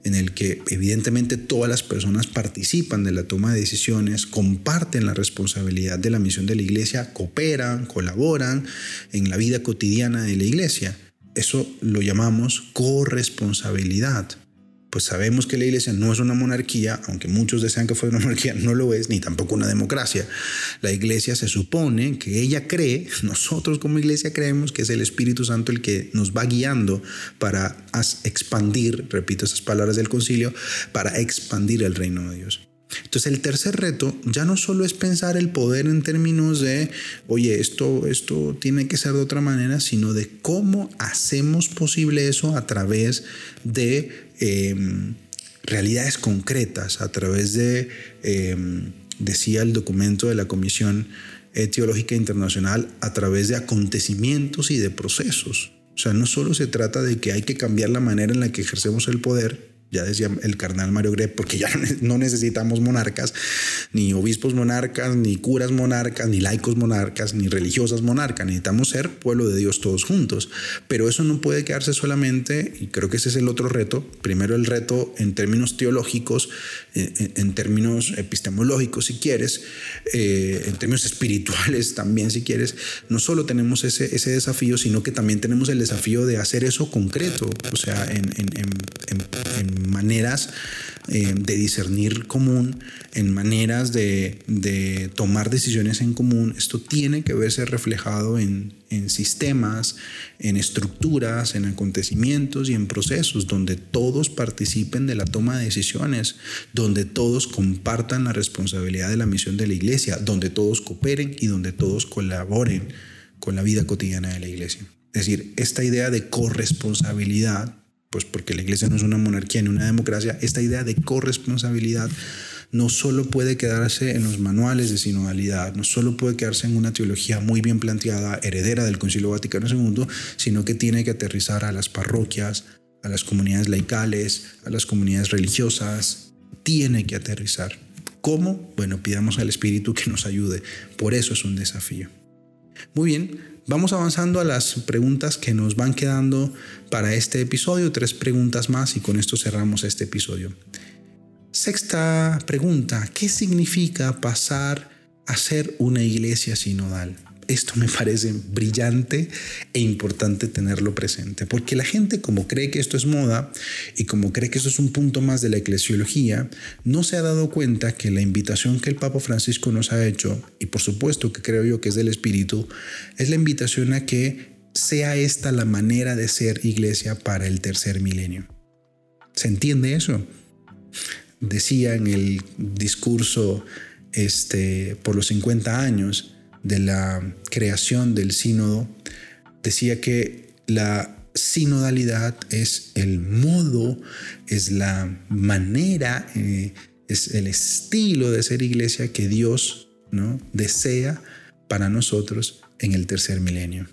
en el que evidentemente todas las personas participan de la toma de decisiones, comparten la responsabilidad de la misión de la iglesia, cooperan, colaboran en la vida cotidiana de la iglesia. Eso lo llamamos corresponsabilidad pues sabemos que la iglesia no es una monarquía, aunque muchos desean que fuera una monarquía, no lo es, ni tampoco una democracia. La iglesia se supone que ella cree, nosotros como iglesia creemos que es el Espíritu Santo el que nos va guiando para expandir, repito esas palabras del concilio, para expandir el reino de Dios. Entonces el tercer reto ya no solo es pensar el poder en términos de, oye, esto, esto tiene que ser de otra manera, sino de cómo hacemos posible eso a través de em, realidades concretas, a través de, em, decía el documento de la Comisión Teológica Internacional, a través de acontecimientos y de procesos. O sea, no solo se trata de que hay que cambiar la manera en la que ejercemos el poder, ya decía el carnal Mario Greb, porque ya no necesitamos monarcas, ni obispos monarcas, ni curas monarcas, ni laicos monarcas, ni religiosas monarcas. Necesitamos ser pueblo de Dios todos juntos. Pero eso no puede quedarse solamente, y creo que ese es el otro reto. Primero el reto en términos teológicos, en, términos epistemológicos, si quieres, eh, en términos espirituales también, si quieres. No solo tenemos ese, ese desafío, sino que también tenemos el desafío de hacer eso concreto, o sea, en, en maneras eh, de discernir común, en maneras de, tomar decisiones en común. Esto tiene que verse reflejado en, en sistemas, en estructuras, en acontecimientos y en procesos donde todos participen de la toma de decisiones, donde todos compartan la responsabilidad de la misión de la iglesia, donde todos cooperen y donde todos colaboren con la vida cotidiana de la iglesia. Es decir, esta idea de corresponsabilidad pues porque la iglesia no es una monarquía ni una democracia, esta idea de corresponsabilidad no solo puede quedarse en los manuales de sinodalidad, no solo puede quedarse en una teología muy bien planteada, heredera del Concilio Vaticano II, sino que tiene que aterrizar a las parroquias, a las comunidades laicales, a las comunidades religiosas, tiene que aterrizar. ¿Cómo? Bueno, pidamos al Espíritu que nos ayude. Por eso es un desafío. Muy bien, vamos avanzando a las preguntas que nos van quedando para este episodio. Tres preguntas más y con esto cerramos este episodio. Sexta pregunta, ¿qué significa pasar a ser una iglesia sinodal? Esto me parece brillante e importante tenerlo presente, porque la gente como cree que esto es moda y como cree que esto es un punto más de la eclesiología, no se ha dado cuenta que la invitación que el Papa Francisco nos ha hecho, y por supuesto que creo yo que es del Espíritu, es la invitación a que sea esta la manera de ser iglesia para el tercer milenio. ¿Se entiende eso? Decía en el discurso este, por los 50 años, de la creación del sínodo, decía que la sinodalidad es el modo, es la manera, eh, es el estilo de ser iglesia que Dios ¿no? desea para nosotros en el tercer milenio.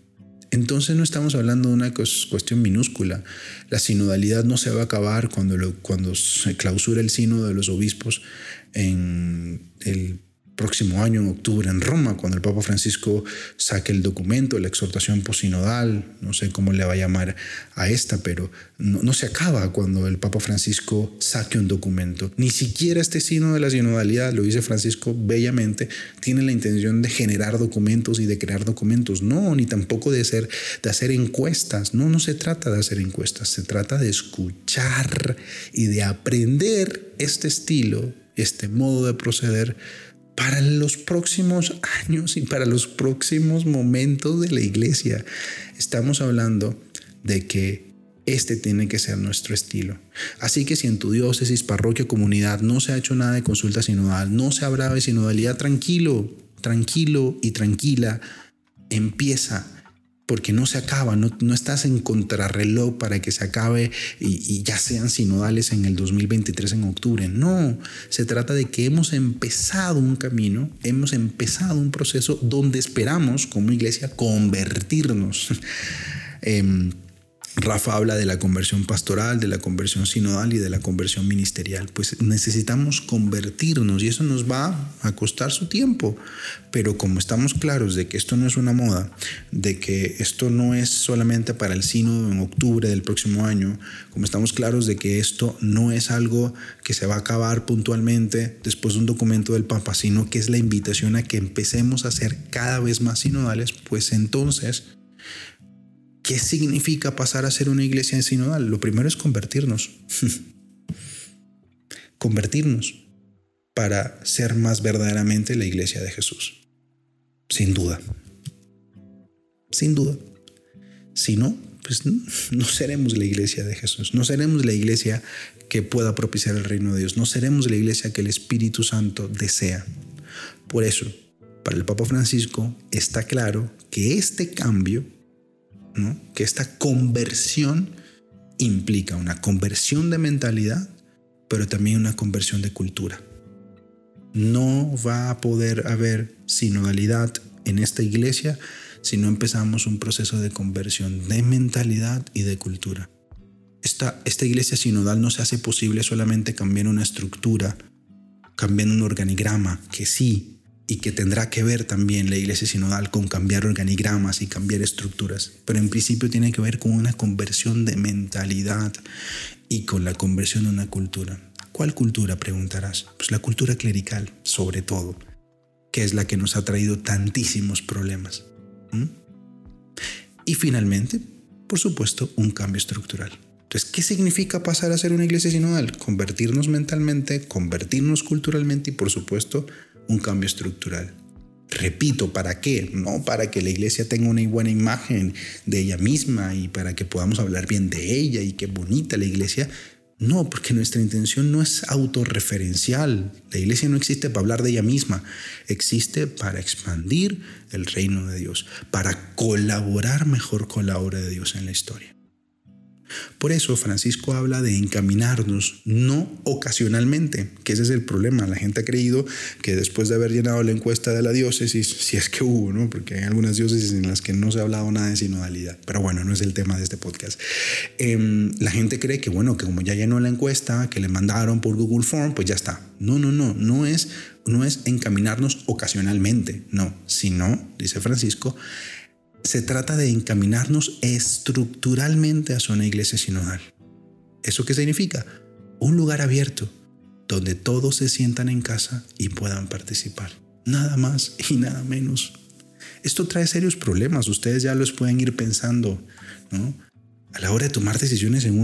Entonces no estamos hablando de una cuestión minúscula. La sinodalidad no se va a acabar cuando, cuando se clausura el sínodo de los obispos en el próximo año, en octubre, en Roma, cuando el Papa Francisco saque el documento, la exhortación posinodal, no sé cómo le va a llamar a esta, pero no, se acaba cuando el Papa Francisco saque un documento. Ni siquiera este sino de la sinodalidad, lo dice Francisco bellamente, tiene la intención de generar documentos y de crear documentos. No, ni tampoco de, ser, de hacer encuestas. No, no se trata de hacer encuestas, se trata de escuchar y de aprender este estilo, este modo de proceder para los próximos años y para los próximos momentos de la iglesia. Estamos hablando de que este tiene que ser nuestro estilo. Así que si en tu diócesis, parroquia, comunidad no se ha hecho nada de consulta sinodal, no se habrá de sinodalidad, tranquilo, tranquilo y tranquila, empieza porque no se acaba, no, no estás en contrarreloj para que se acabe y, ya sean sinodales en el 2023 en octubre. No, se trata de que hemos empezado un camino, hemos empezado un proceso donde esperamos como iglesia convertirnos. Em, Rafa habla de la conversión pastoral, de la conversión sinodal y de la conversión ministerial. Pues necesitamos convertirnos y eso nos va a costar su tiempo. Pero como estamos claros de que esto no es una moda, de que esto no es solamente para el sínodo en octubre del próximo año, como estamos claros de que esto no es algo que se va a acabar puntualmente después de un documento del Papa, sino que es la invitación a que empecemos a ser cada vez más sinodales, pues entonces ¿Qué significa pasar a ser una iglesia sinodal? Lo primero es convertirnos. convertirnos para ser más verdaderamente la iglesia de Jesús. Sin duda. Sin duda. Si no, pues no seremos la iglesia de Jesús. No seremos la iglesia que pueda propiciar el reino de Dios. No seremos la iglesia que el Espíritu Santo desea. Por eso, para el Papa Francisco está claro que este cambio que esta conversión implica una conversión de mentalidad, pero también una conversión de cultura. No va a poder haber sinodalidad en esta iglesia si no empezamos un proceso de conversión de mentalidad y de cultura. Esta, esta iglesia sinodal no se hace posible solamente cambiando una estructura, cambiando un organigrama, que sí, y que tendrá que ver también la iglesia sinodal con cambiar organigramas y cambiar estructuras, pero en principio tiene que ver con una conversión de mentalidad y con la conversión de una cultura. ¿Cuál cultura? preguntarás. Pues la cultura clerical, sobre todo, que es la que nos ha traído tantísimos problemas. Y finalmente, por supuesto, un cambio estructural. Entonces, ¿qué significa pasar a ser una iglesia sinodal? Convertirnos mentalmente, convertirnos culturalmente y, por supuesto, un cambio estructural. Repito, ¿para qué? No para que la iglesia tenga una buena imagen de ella misma y para que podamos hablar bien de ella y qué bonita la iglesia. No, porque nuestra intención no es autorreferencial. La iglesia no existe para hablar de ella misma, existe para expandir el reino de Dios, para colaborar mejor con la obra de Dios en la historia. Por eso Francisco habla de encaminarnos, no ocasionalmente, que ese es el problema. La gente ha creído que después de haber llenado la encuesta de la diócesis, si es que hubo, ¿no? porque hay algunas diócesis en las que no se ha hablado nada de sinodalidad, pero bueno, no es el tema de este podcast. Em, la gente cree que, bueno, que como ya llenó la encuesta, que le mandaron por Google Form, pues ya está. No, no, no, no es, no es encaminarnos ocasionalmente, no, sino, dice Francisco, se trata de encaminarnos estructuralmente hacia una iglesia sinodal. ¿Eso qué significa? Un lugar abierto donde todos se sientan en casa y puedan participar. Nada más y nada menos. Esto trae serios problemas, ustedes ya los pueden ir pensando, ¿no? A la hora de tomar decisiones en,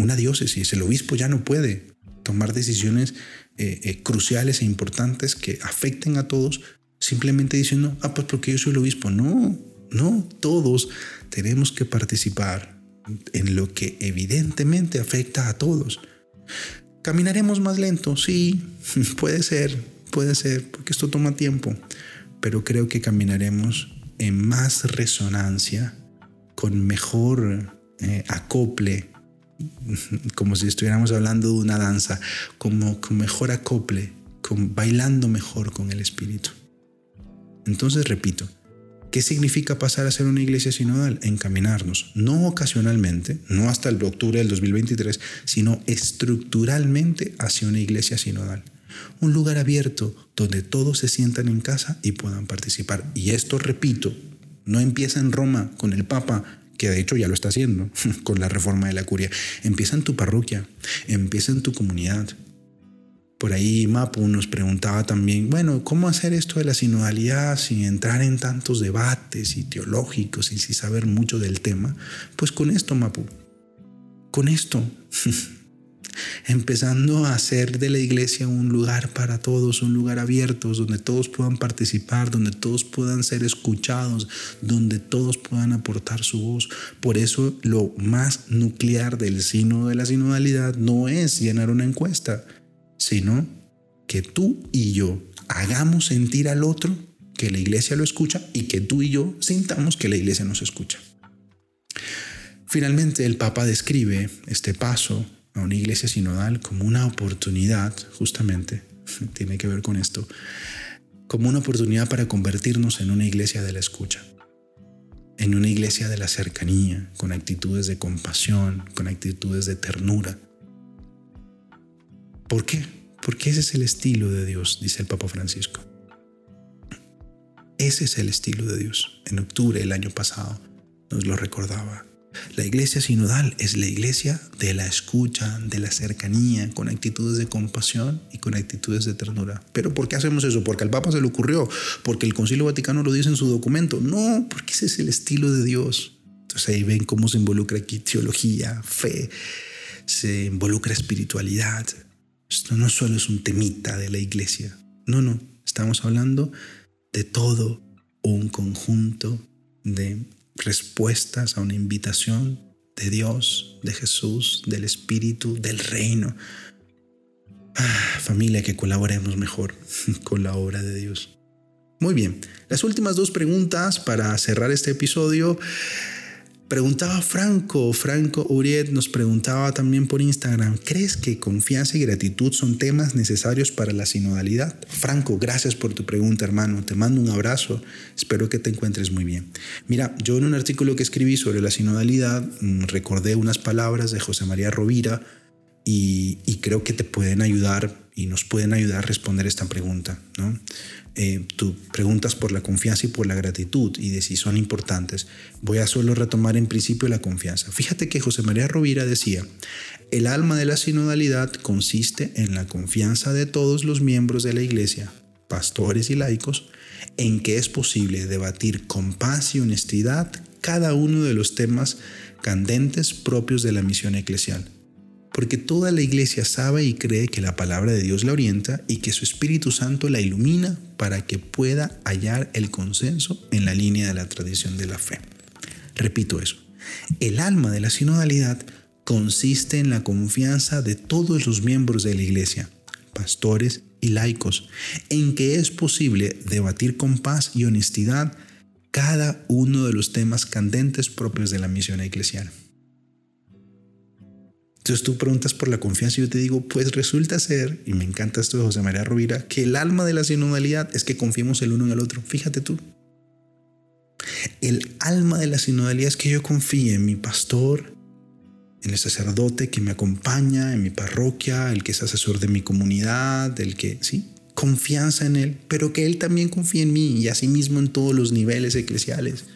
una diócesis, el obispo ya no puede tomar decisiones eh, eh, cruciales e importantes que afecten a todos simplemente diciendo, ah, pues porque yo soy el obispo. No, no, todos tenemos que participar en lo que evidentemente afecta a todos. ¿Caminaremos más lento? Sí, puede ser, puede ser, porque esto toma tiempo, pero creo que caminaremos en más resonancia, con mejor eh, acople, como si estuviéramos hablando de una danza, como con mejor acople, con, bailando mejor con el Espíritu. Entonces, repito, ¿Qué significa pasar a ser una iglesia sinodal? Encaminarnos, no ocasionalmente, no hasta el octubre del 2023, sino estructuralmente hacia una iglesia sinodal. Un lugar abierto donde todos se sientan en casa y puedan participar. Y esto, repito, no empieza en Roma con el Papa, que de hecho ya lo está haciendo con la reforma de la curia. Empieza en tu parroquia, empieza en tu comunidad, por ahí Mapu nos preguntaba también, bueno, ¿cómo hacer esto de la sinodalidad sin entrar en tantos debates y teológicos y sin saber mucho del tema? Pues con esto, Mapu, con esto, empezando a hacer de la iglesia un lugar para todos, un lugar abierto, donde todos puedan participar, donde todos puedan ser escuchados, donde todos puedan aportar su voz. Por eso lo más nuclear del sino de la sinodalidad no es llenar una encuesta, sino que tú y yo hagamos sentir al otro que la iglesia lo escucha y que tú y yo sintamos que la iglesia nos escucha. Finalmente, el Papa describe este paso a una iglesia sinodal como una oportunidad, justamente, tiene que ver con esto, como una oportunidad para convertirnos en una iglesia de la escucha, en una iglesia de la cercanía, con actitudes de compasión, con actitudes de ternura, ¿Por qué? Porque ese es el estilo de Dios, dice el Papa Francisco. Ese es el estilo de Dios. En octubre del año pasado nos lo recordaba. La iglesia sinodal es la iglesia de la escucha, de la cercanía, con actitudes de compasión y con actitudes de ternura. Pero ¿por qué hacemos eso? ¿Porque al Papa se le ocurrió? ¿Porque el Concilio Vaticano lo dice en su documento? No, porque ese es el estilo de Dios. Entonces ahí ven cómo se involucra aquí teología, fe, se involucra espiritualidad, esto no solo es un temita de la iglesia, no, no, estamos hablando de todo un conjunto de respuestas a una invitación de Dios, de Jesús, del Espíritu, del reino. Ah, familia, que colaboremos mejor con la obra de Dios. Muy bien, las últimas dos preguntas para cerrar este episodio. Preguntaba Franco, Franco Uriet nos preguntaba también por Instagram, ¿crees que confianza y gratitud son temas necesarios para la sinodalidad? Franco, gracias por tu pregunta, hermano. Te mando un abrazo. Espero que te encuentres muy bien. Mira, yo en un artículo que escribí sobre la sinodalidad mm, recordé unas palabras de José María Rovira y, y creo que te pueden ayudar y nos pueden ayudar a responder esta pregunta. ¿no? Eh, tú preguntas por la confianza y por la gratitud y de si son importantes. Voy a solo retomar en principio la confianza. Fíjate que José María Rovira decía, el alma de la sinodalidad consiste en la confianza de todos los miembros de la iglesia, pastores y laicos, en que es posible debatir con paz y honestidad cada uno de los temas candentes propios de la misión eclesial porque toda la iglesia sabe y cree que la palabra de Dios la orienta y que su Espíritu Santo la ilumina para que pueda hallar el consenso en la línea de la tradición de la fe. Repito eso. El alma de la sinodalidad consiste en la confianza de todos los miembros de la iglesia, pastores y laicos, en que es posible debatir con paz y honestidad cada uno de los temas candentes propios de la misión eclesial. Entonces tú preguntas por la confianza y yo te digo, pues resulta ser, y me encanta esto de José María Rovira, que el alma de la sinodalidad es que confiemos el uno en el otro. Fíjate tú. El alma de la sinodalidad es que yo confíe en mi pastor, en el sacerdote que me acompaña, en mi parroquia, el que es asesor de mi comunidad, el que, sí, confianza en él, pero que él también confíe en mí y asimismo en todos los niveles eclesiales.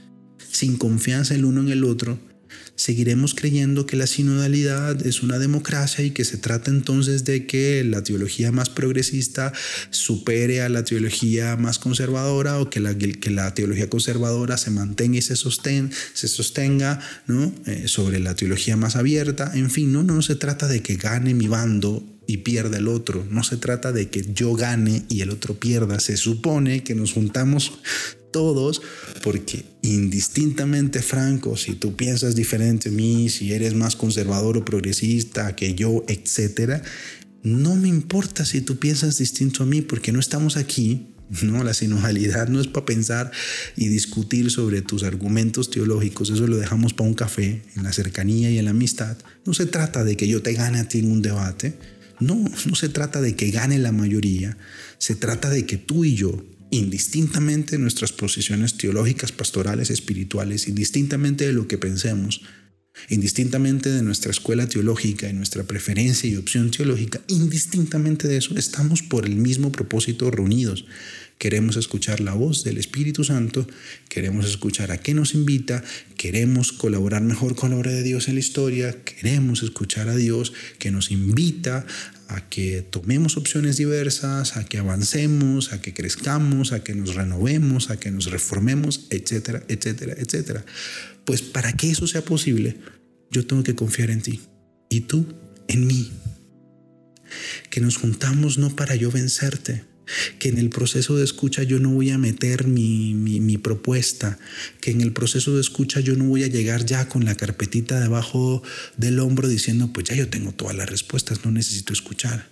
Sin confianza el uno en el otro, seguiremos creyendo que la sinodalidad es una democracia y que se trata entonces de que la teología más progresista supere a la teología más conservadora o que la, que la teología conservadora se mantenga y se, se sostenga ¿no? Eh, sobre la teología más abierta. En fin, no, no se trata de que gane mi bando y pierda el otro. No se trata de que yo gane y el otro pierda. Se supone que nos juntamos todos, porque indistintamente franco, si tú piensas diferente a mí, si eres más conservador o progresista que yo, etcétera, no me importa si tú piensas distinto a mí, porque no estamos aquí. No, la sinodalidad no es para pensar y discutir sobre tus argumentos teológicos, eso lo dejamos para un café, en la cercanía y en la amistad. No se trata de que yo te gane a ti en un debate, no, no se trata de que gane la mayoría, se trata de que tú y yo indistintamente nuestras posiciones teológicas, pastorales, espirituales, indistintamente de lo que pensemos, indistintamente de nuestra escuela teológica y nuestra preferencia y opción teológica, indistintamente de eso, estamos por el mismo propósito reunidos. Queremos escuchar la voz del Espíritu Santo, queremos escuchar a qué nos invita, queremos colaborar mejor con la obra de Dios en la historia, queremos escuchar a Dios que nos invita a que tomemos opciones diversas, a que avancemos, a que crezcamos, a que nos renovemos, a que nos reformemos, etcétera, etcétera, etcétera. Pues para que eso sea posible, yo tengo que confiar en ti y tú en mí. Que nos juntamos no para yo vencerte, que en el proceso de escucha yo no voy a meter mi, mi, propuesta, que en el proceso de escucha yo no voy a llegar ya con la carpetita debajo del hombro diciendo, pues ya yo tengo todas las respuestas, no necesito escuchar.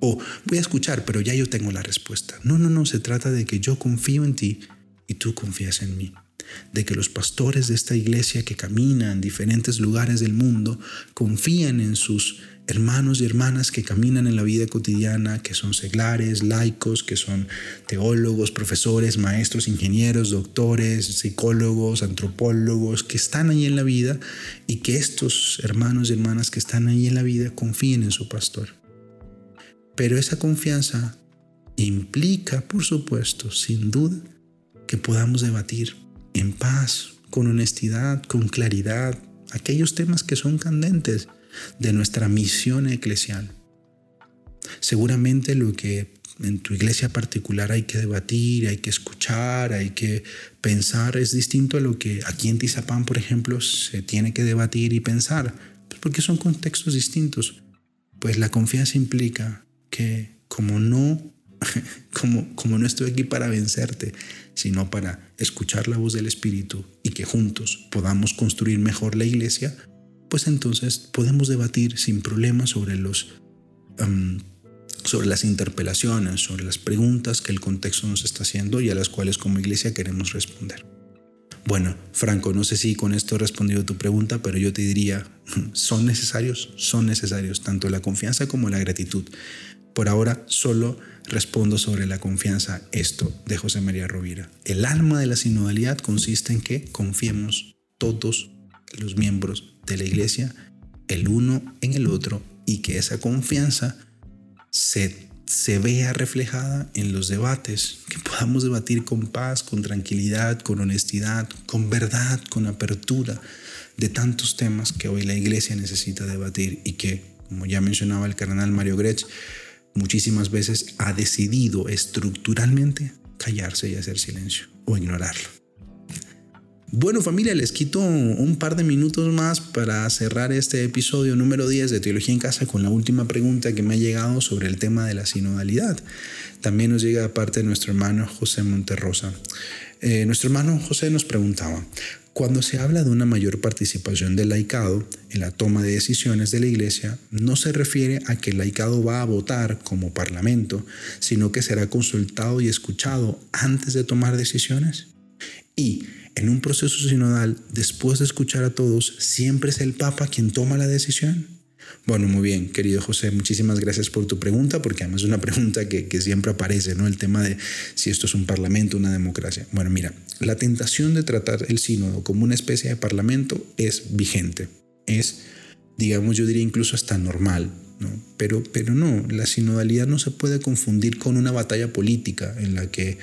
O voy a escuchar, pero ya yo tengo la respuesta. No, no, no, se trata de que yo confío en ti y tú confías en mí de que los pastores de esta iglesia que caminan en diferentes lugares del mundo confían en sus hermanos y hermanas que caminan en la vida cotidiana, que son seglares, laicos, que son teólogos, profesores, maestros, ingenieros, doctores, psicólogos, antropólogos, que están ahí en la vida y que estos hermanos y hermanas que están ahí en la vida confíen en su pastor. Pero esa confianza implica, por supuesto, sin duda, que podamos debatir en paz, con honestidad, con claridad, aquellos temas que son candentes de nuestra misión eclesial. Seguramente lo que en tu iglesia particular hay que debatir, hay que escuchar, hay que pensar es distinto a lo que aquí en Tizapán, por ejemplo, se tiene que debatir y pensar, pues porque son contextos distintos. Pues la confianza implica que como no, como, como no estoy aquí para vencerte, sino para escuchar la voz del Espíritu y que juntos podamos construir mejor la iglesia, pues entonces podemos debatir sin problemas sobre los sobre las interpelaciones, sobre las preguntas que el contexto nos está haciendo y a las cuales como iglesia queremos responder. Bueno, Franco, no sé si con esto he respondido a tu pregunta, pero yo te diría, son necesarios, son necesarios tanto la confianza como la gratitud. Por ahora solo respondo sobre la confianza esto de José María Rovira. El alma de la sinodalidad consiste en que confiemos todos los miembros de la iglesia el uno en el otro y que esa confianza se, se vea reflejada en los debates, que podamos debatir con paz, con tranquilidad, con honestidad, con verdad, con apertura de tantos temas que hoy la iglesia necesita debatir y que, como ya mencionaba el cardenal Mario Gretsch, muchísimas veces ha decidido estructuralmente callarse y hacer silencio o ignorarlo. Bueno familia, les quito un par de minutos más para cerrar este episodio número 10 de Teología en Casa con la última pregunta que me ha llegado sobre el tema de la sinodalidad. También nos llega aparte de nuestro hermano José Monterrosa. Eh, nuestro hermano José nos preguntaba, cuando se habla de una mayor participación del laicado en la toma de decisiones de la Iglesia, no se refiere a que el laicado va a votar como parlamento, sino que será consultado y escuchado antes de tomar decisiones. Y en un proceso sinodal, después de escuchar a todos, siempre es el Papa quien toma la decisión. Bueno, muy bien, querido José, muchísimas gracias por tu pregunta, porque además es una pregunta que, que, siempre aparece, ¿no? El tema de si esto es un parlamento, una democracia. Bueno, mira, la tentación de tratar el sínodo como una especie de parlamento es vigente, es, digamos, yo diría incluso hasta normal, ¿no? Pero, pero no, la sinodalidad no se puede confundir con una batalla política en la que,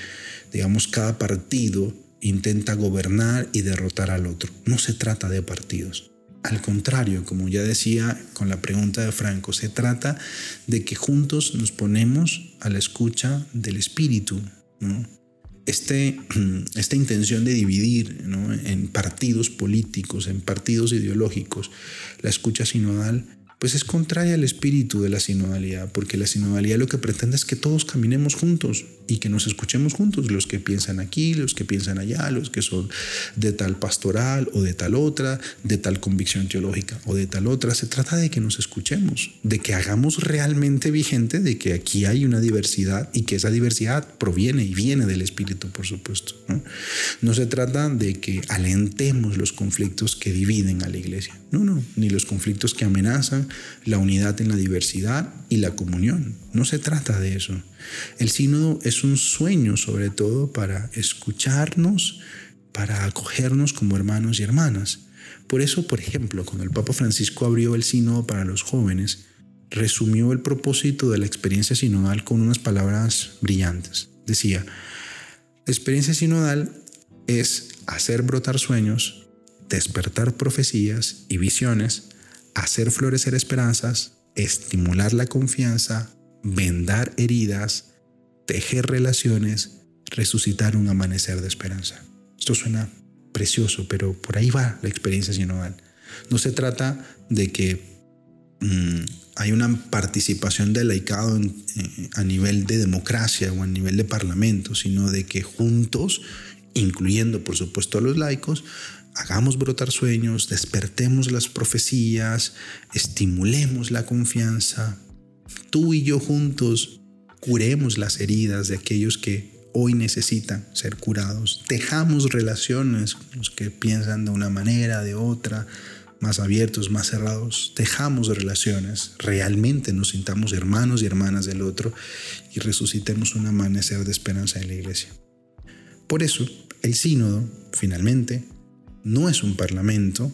digamos, cada partido intenta gobernar y derrotar al otro. No se trata de partidos. Al contrario, como ya decía con la pregunta de Franco, se trata de que juntos nos ponemos a la escucha del espíritu. Este, esta intención de dividir en partidos políticos, en partidos ideológicos, la escucha sinodal pues es contraria al espíritu de la sinodalidad, porque la sinodalidad lo que pretende es que todos caminemos juntos y que nos escuchemos juntos, los que piensan aquí, los que piensan allá, los que son de tal pastoral o de tal otra, de tal convicción teológica o de tal otra. Se trata de que nos escuchemos, de que hagamos realmente vigente de que aquí hay una diversidad y que esa diversidad proviene y viene del espíritu, por supuesto. No, no se trata de que alentemos los conflictos que dividen a la iglesia, no, no, ni los conflictos que amenazan la unidad en la diversidad y la comunión. No se trata de eso. El sínodo es un sueño sobre todo para escucharnos, para acogernos como hermanos y hermanas. Por eso, por ejemplo, cuando el Papa Francisco abrió el sínodo para los jóvenes, resumió el propósito de la experiencia sinodal con unas palabras brillantes. Decía, la experiencia sinodal es hacer brotar sueños, despertar profecías y visiones, hacer florecer esperanzas, estimular la confianza, vendar heridas, tejer relaciones, resucitar un amanecer de esperanza. Esto suena precioso, pero por ahí va la experiencia sinodal. No se trata de que mm, hay una participación del laicado a nivel de democracia o a nivel de parlamento, sino de que juntos, incluyendo por supuesto a los laicos, hagamos brotar sueños, despertemos las profecías, estimulemos la confianza. Tú y yo juntos curemos las heridas de aquellos que hoy necesitan ser curados. Dejamos relaciones con los que piensan de una manera, de otra, más abiertos, más cerrados. Dejamos relaciones. Realmente nos sintamos hermanos y hermanas del otro y resucitemos un amanecer de esperanza en la iglesia. Por eso, el sínodo, finalmente, no es un parlamento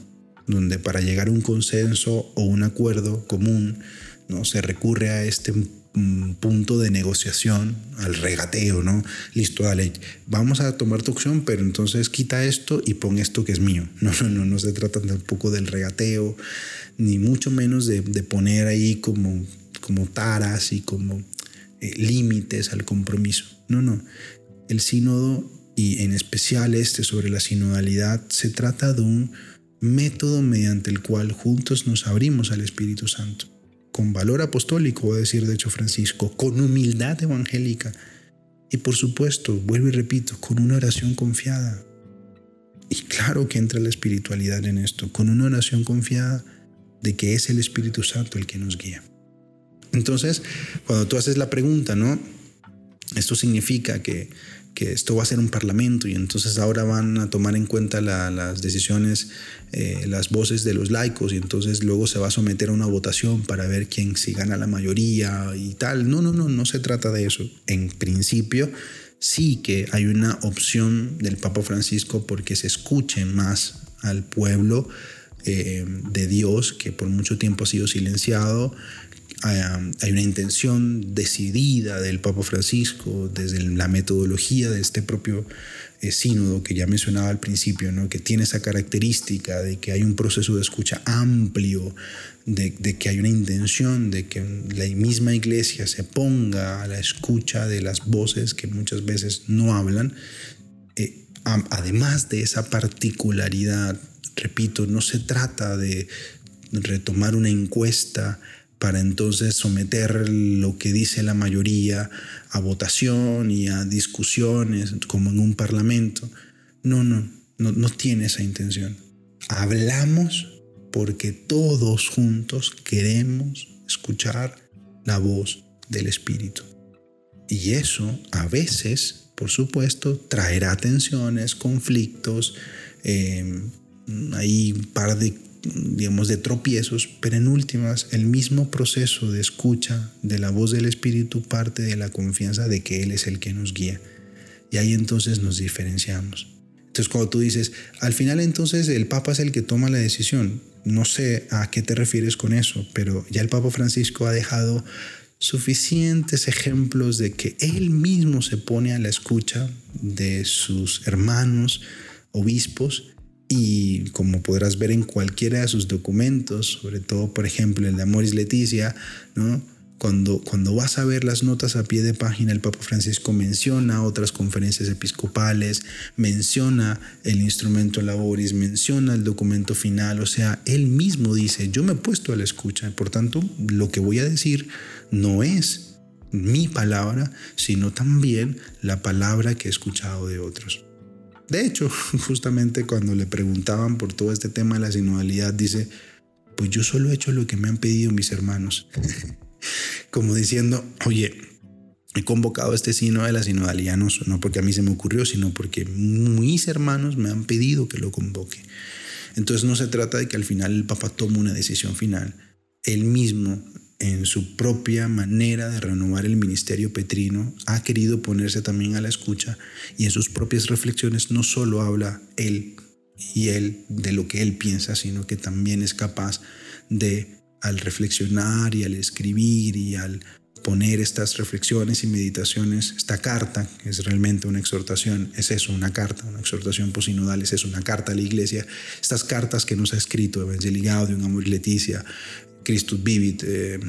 donde para llegar a un consenso o un acuerdo común no se recurre a este mm, punto de negociación, al regateo, ¿no? Listo, dale, vamos a tomar tu opción, pero entonces quita esto y pon esto que es mío. No, no, no, no se trata tampoco del regateo, ni mucho menos de, poner ahí como, como taras y como eh, límites al compromiso. No, no. El sínodo y en especial este sobre la sinodalidad, se trata de un método mediante el cual juntos nos abrimos al Espíritu Santo, con valor apostólico, va a decir de hecho Francisco, con humildad evangélica y por supuesto, vuelvo y repito, con una oración confiada. Y claro que entra la espiritualidad en esto, con una oración confiada de que es el Espíritu Santo el que nos guía. Entonces, cuando tú haces la pregunta, ¿no? Esto significa que que esto va a ser un parlamento y entonces ahora van a tomar en cuenta las decisiones, eh, las voces de los laicos y entonces luego se va a someter a una votación para ver quién si gana la mayoría y tal. No, no, no, no se trata de eso. En principio sí que hay una opción del Papa Francisco porque se escuche más al pueblo eh, de Dios que por mucho tiempo ha sido silenciado hay una intención decidida del Papa Francisco desde la metodología de este propio eh, sínodo que ya mencionaba al principio, ¿no? que tiene esa característica de que hay un proceso de escucha amplio, de, que hay una intención de que la misma iglesia se ponga a la escucha de las voces que muchas veces no hablan. Eh, además de esa particularidad, repito, no se trata de retomar una encuesta para entonces someter lo que dice la mayoría a votación y a discusiones como en un parlamento. No, no, no, no tiene esa intención. Hablamos porque todos juntos queremos escuchar la voz del Espíritu. Y eso a veces, por supuesto, traerá tensiones, conflictos, eh, hay un par de digamos, de tropiezos, pero en últimas, el mismo proceso de escucha de la voz del Espíritu parte de la confianza de que Él es el que nos guía. Y ahí entonces nos diferenciamos. Entonces cuando tú dices, al final entonces el Papa es el que toma la decisión, no sé a qué te refieres con eso, pero ya el Papa Francisco ha dejado suficientes ejemplos de que él mismo se pone a la escucha de sus hermanos obispos y como podrás ver en cualquiera de sus documentos, sobre todo por ejemplo el de Amoris Leticia. Cuando, cuando vas a ver las notas a pie de página, el Papa Francisco menciona otras conferencias episcopales, menciona el instrumento laboris, menciona el documento final, o sea, él mismo dice, yo me he puesto a la escucha, por tanto, lo que voy a decir no es mi palabra, sino también la palabra que he escuchado de otros. De hecho, justamente cuando le preguntaban por todo este tema de la sinodalidad, dice, pues yo solo he hecho lo que me han pedido mis hermanos. Como diciendo, oye, he convocado este sino de la sinodalidad no, no porque a mí se me ocurrió, sino porque mis hermanos me han pedido que lo convoque. Entonces no se trata de que al final el Papa tome una decisión final. Él mismo en su propia manera de renovar el ministerio petrino, ha querido ponerse también a la escucha y en sus propias reflexiones no solo habla él y él de lo que él piensa, sino que también es capaz de, al reflexionar y al escribir y al poner estas reflexiones y meditaciones, esta carta, que es realmente una exhortación, es eso, una carta, una exhortación posinodal, es eso, una carta a la iglesia, estas cartas que nos ha escrito Evangelii Gaudium, Amor Leticia, Christus Vivit, eh,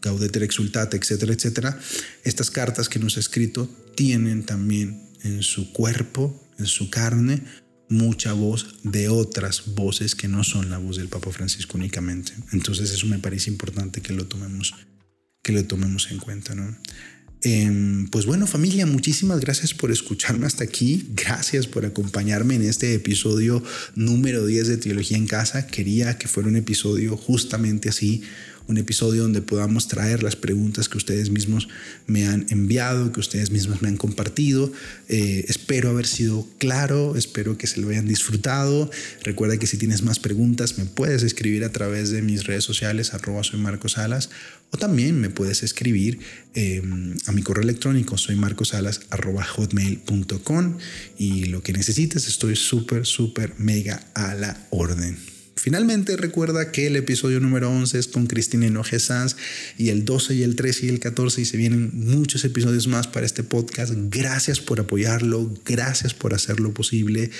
Gaudeter Exultate, etcétera, etcétera, estas cartas que nos ha escrito tienen también en su cuerpo, en su carne, mucha voz de otras voces que no son la voz del Papa Francisco únicamente. Entonces eso me parece importante que lo tomemos, que lo tomemos en cuenta, ¿no? Em, pues bueno familia, muchísimas gracias por escucharme hasta aquí, gracias por acompañarme en este episodio número 10 de Teología en Casa. Quería que fuera un episodio justamente así, un episodio donde podamos traer las preguntas que ustedes mismos me han enviado, que ustedes mismos me han compartido. Eh, espero haber sido claro, espero que se lo hayan disfrutado. Recuerda que si tienes más preguntas me puedes escribir a través de mis redes sociales, arroba soy Marcos Salas, o también me puedes escribir eh, a mi correo electrónico, soy marcosalas arroba hotmail.com y lo que necesites estoy súper, súper mega a la orden. Finalmente recuerda que el episodio número 11 es con Cristina Enoje Sanz y el 12 y el 13 y el 14 y se vienen muchos episodios más para este podcast. Gracias por apoyarlo, gracias por hacerlo posible,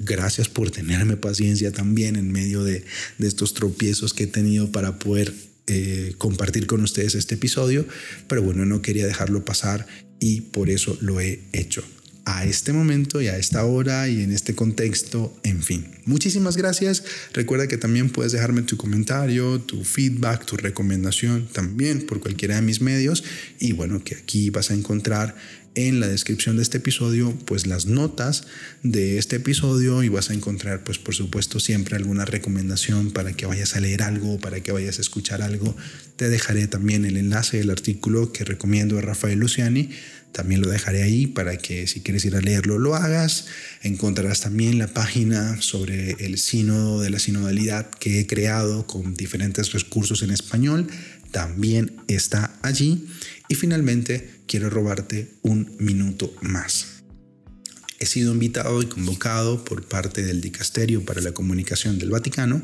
gracias por tenerme paciencia también en medio de, de estos tropiezos que he tenido para poder eh, compartir con ustedes este episodio, pero bueno, no quería dejarlo pasar y por eso lo he hecho a este momento y a esta hora y en este contexto, en fin. Muchísimas gracias. Recuerda que también puedes dejarme tu comentario, tu feedback, tu recomendación también por cualquiera de mis medios y bueno, que aquí vas a encontrar en la descripción de este episodio pues las notas de este episodio y vas a encontrar pues por supuesto siempre alguna recomendación para que vayas a leer algo, para que vayas a escuchar algo. Te dejaré también el enlace del artículo que recomiendo a Rafael Luciani también lo dejaré ahí para que si quieres ir a leerlo lo hagas. Encontrarás también la página sobre el sínodo de la sinodalidad que he creado con diferentes recursos en español. También está allí. Y finalmente quiero robarte un minuto más. He sido invitado y convocado por parte del Dicasterio para la Comunicación del Vaticano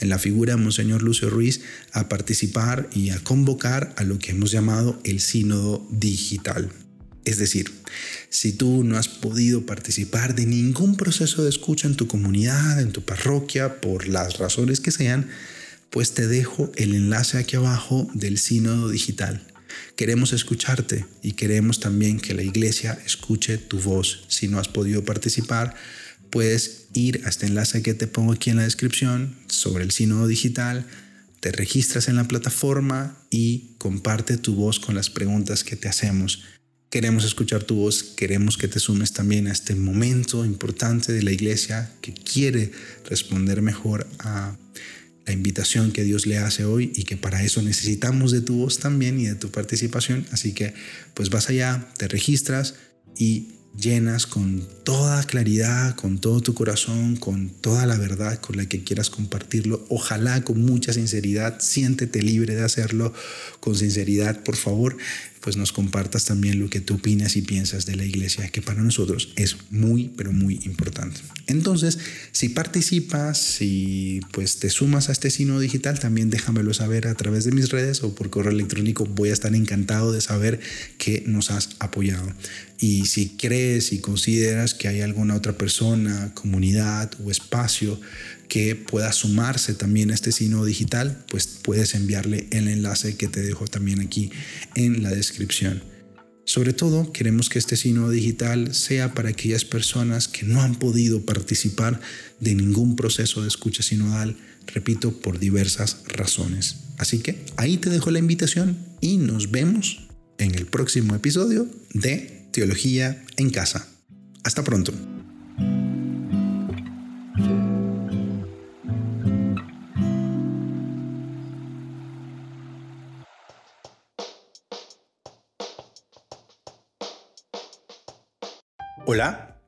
en la figura de Monseñor Lucio Ruiz a participar y a convocar a lo que hemos llamado el Sínodo Digital. Es decir, si tú no has podido participar de ningún proceso de escucha en tu comunidad, en tu parroquia, por las razones que sean, pues te dejo el enlace aquí abajo del sínodo digital. Queremos escucharte y queremos también que la iglesia escuche tu voz. Si no has podido participar, puedes ir a este enlace que te pongo aquí en la descripción sobre el sínodo digital, te registras en la plataforma y comparte tu voz con las preguntas que te hacemos. Queremos escuchar tu voz, queremos que te sumes también a este momento importante de la iglesia que quiere responder mejor a la invitación que Dios le hace hoy y que para eso necesitamos de tu voz también y de tu participación. Así que pues vas allá, te registras y llenas con toda claridad, con todo tu corazón, con toda la verdad con la que quieras compartirlo. Ojalá con mucha sinceridad, siéntete libre de hacerlo con sinceridad, por favor pues nos compartas también lo que tú opinas y piensas de la iglesia, que para nosotros es muy, pero muy importante. Entonces, si participas, si pues te sumas a este sino digital, también déjamelo saber a través de mis redes o por correo electrónico. Voy a estar encantado de saber que nos has apoyado. Y si crees y consideras que hay alguna otra persona, comunidad o espacio que pueda sumarse también a este signo digital, pues puedes enviarle el enlace que te dejo también aquí en la descripción. Sobre todo, queremos que este signo digital sea para aquellas personas que no han podido participar de ningún proceso de escucha sinodal, repito, por diversas razones. Así que ahí te dejo la invitación y nos vemos en el próximo episodio de Teología en Casa. Hasta pronto.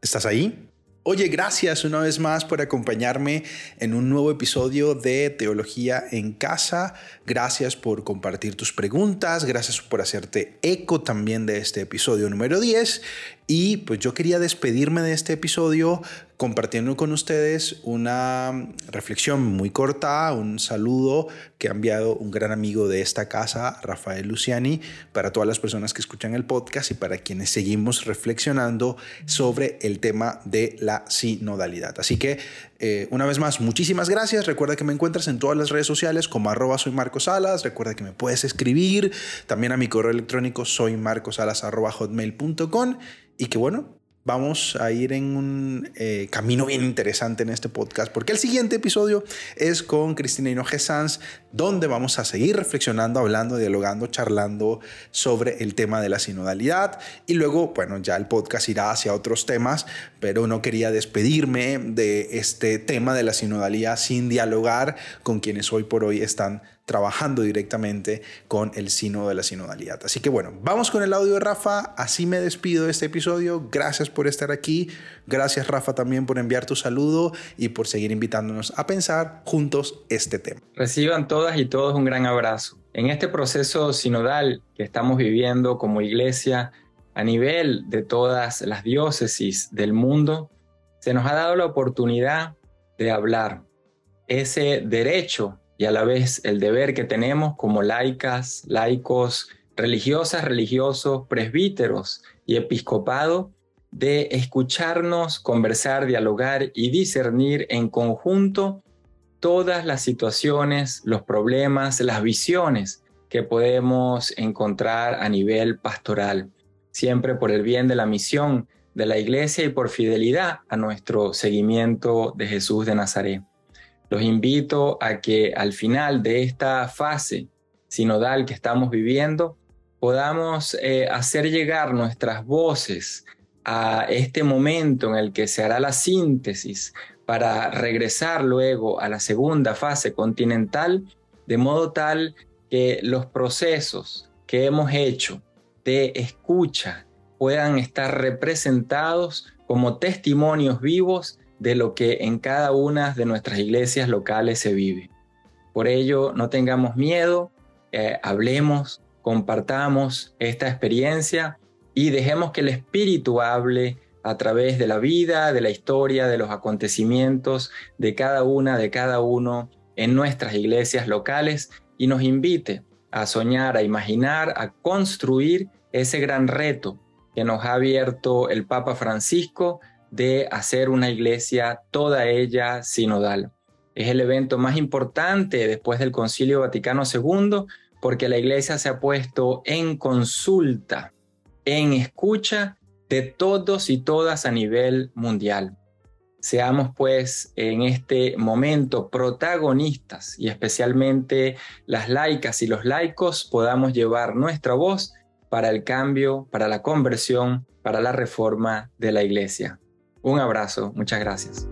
¿Estás ahí? Oye, gracias una vez más por acompañarme en un nuevo episodio de Teología en Casa. Gracias por compartir tus preguntas, gracias por hacerte eco también de este episodio número 10. Y pues yo quería despedirme de este episodio compartiendo con ustedes una reflexión muy corta, un saludo que ha enviado un gran amigo de esta casa, Rafael Luciani, para todas las personas que escuchan el podcast y para quienes seguimos reflexionando sobre el tema de la sinodalidad. Así que eh, una vez más, muchísimas gracias. Recuerda que me encuentras en todas las redes sociales como arroba soy. Recuerda que me puedes escribir también a mi correo electrónico soy y que bueno, vamos a ir en un eh, camino bien interesante en este podcast, porque el siguiente episodio es con Cristina Hinoje Sanz, donde vamos a seguir reflexionando, hablando, dialogando, charlando sobre el tema de la sinodalidad. Y luego, bueno, ya el podcast irá hacia otros temas, pero no quería despedirme de este tema de la sinodalidad sin dialogar con quienes hoy por hoy están trabajando directamente con el sino de la sinodalidad. Así que bueno, vamos con el audio de Rafa. Así me despido de este episodio. Gracias por estar aquí. Gracias Rafa también por enviar tu saludo y por seguir invitándonos a pensar juntos este tema. Reciban todas y todos un gran abrazo. En este proceso sinodal que estamos viviendo como iglesia a nivel de todas las diócesis del mundo, se nos ha dado la oportunidad de hablar. Ese derecho y a la vez el deber que tenemos como laicas, laicos, religiosas, religiosos, presbíteros y episcopado de escucharnos, conversar, dialogar y discernir en conjunto todas las situaciones, los problemas, las visiones que podemos encontrar a nivel pastoral, siempre por el bien de la misión de la iglesia y por fidelidad a nuestro seguimiento de Jesús de Nazaret. Los invito a que al final de esta fase sinodal que estamos viviendo, podamos eh, hacer llegar nuestras voces a este momento en el que se hará la síntesis para regresar luego a la segunda fase continental, de modo tal que los procesos que hemos hecho de escucha puedan estar representados como testimonios vivos de lo que en cada una de nuestras iglesias locales se vive. Por ello, no tengamos miedo, eh, hablemos, compartamos esta experiencia y dejemos que el Espíritu hable a través de la vida, de la historia, de los acontecimientos de cada una, de cada uno en nuestras iglesias locales y nos invite a soñar, a imaginar, a construir ese gran reto que nos ha abierto el Papa Francisco de hacer una iglesia toda ella sinodal. Es el evento más importante después del Concilio Vaticano II porque la iglesia se ha puesto en consulta, en escucha de todos y todas a nivel mundial. Seamos pues en este momento protagonistas y especialmente las laicas y los laicos podamos llevar nuestra voz para el cambio, para la conversión, para la reforma de la iglesia. Un abrazo, muchas gracias.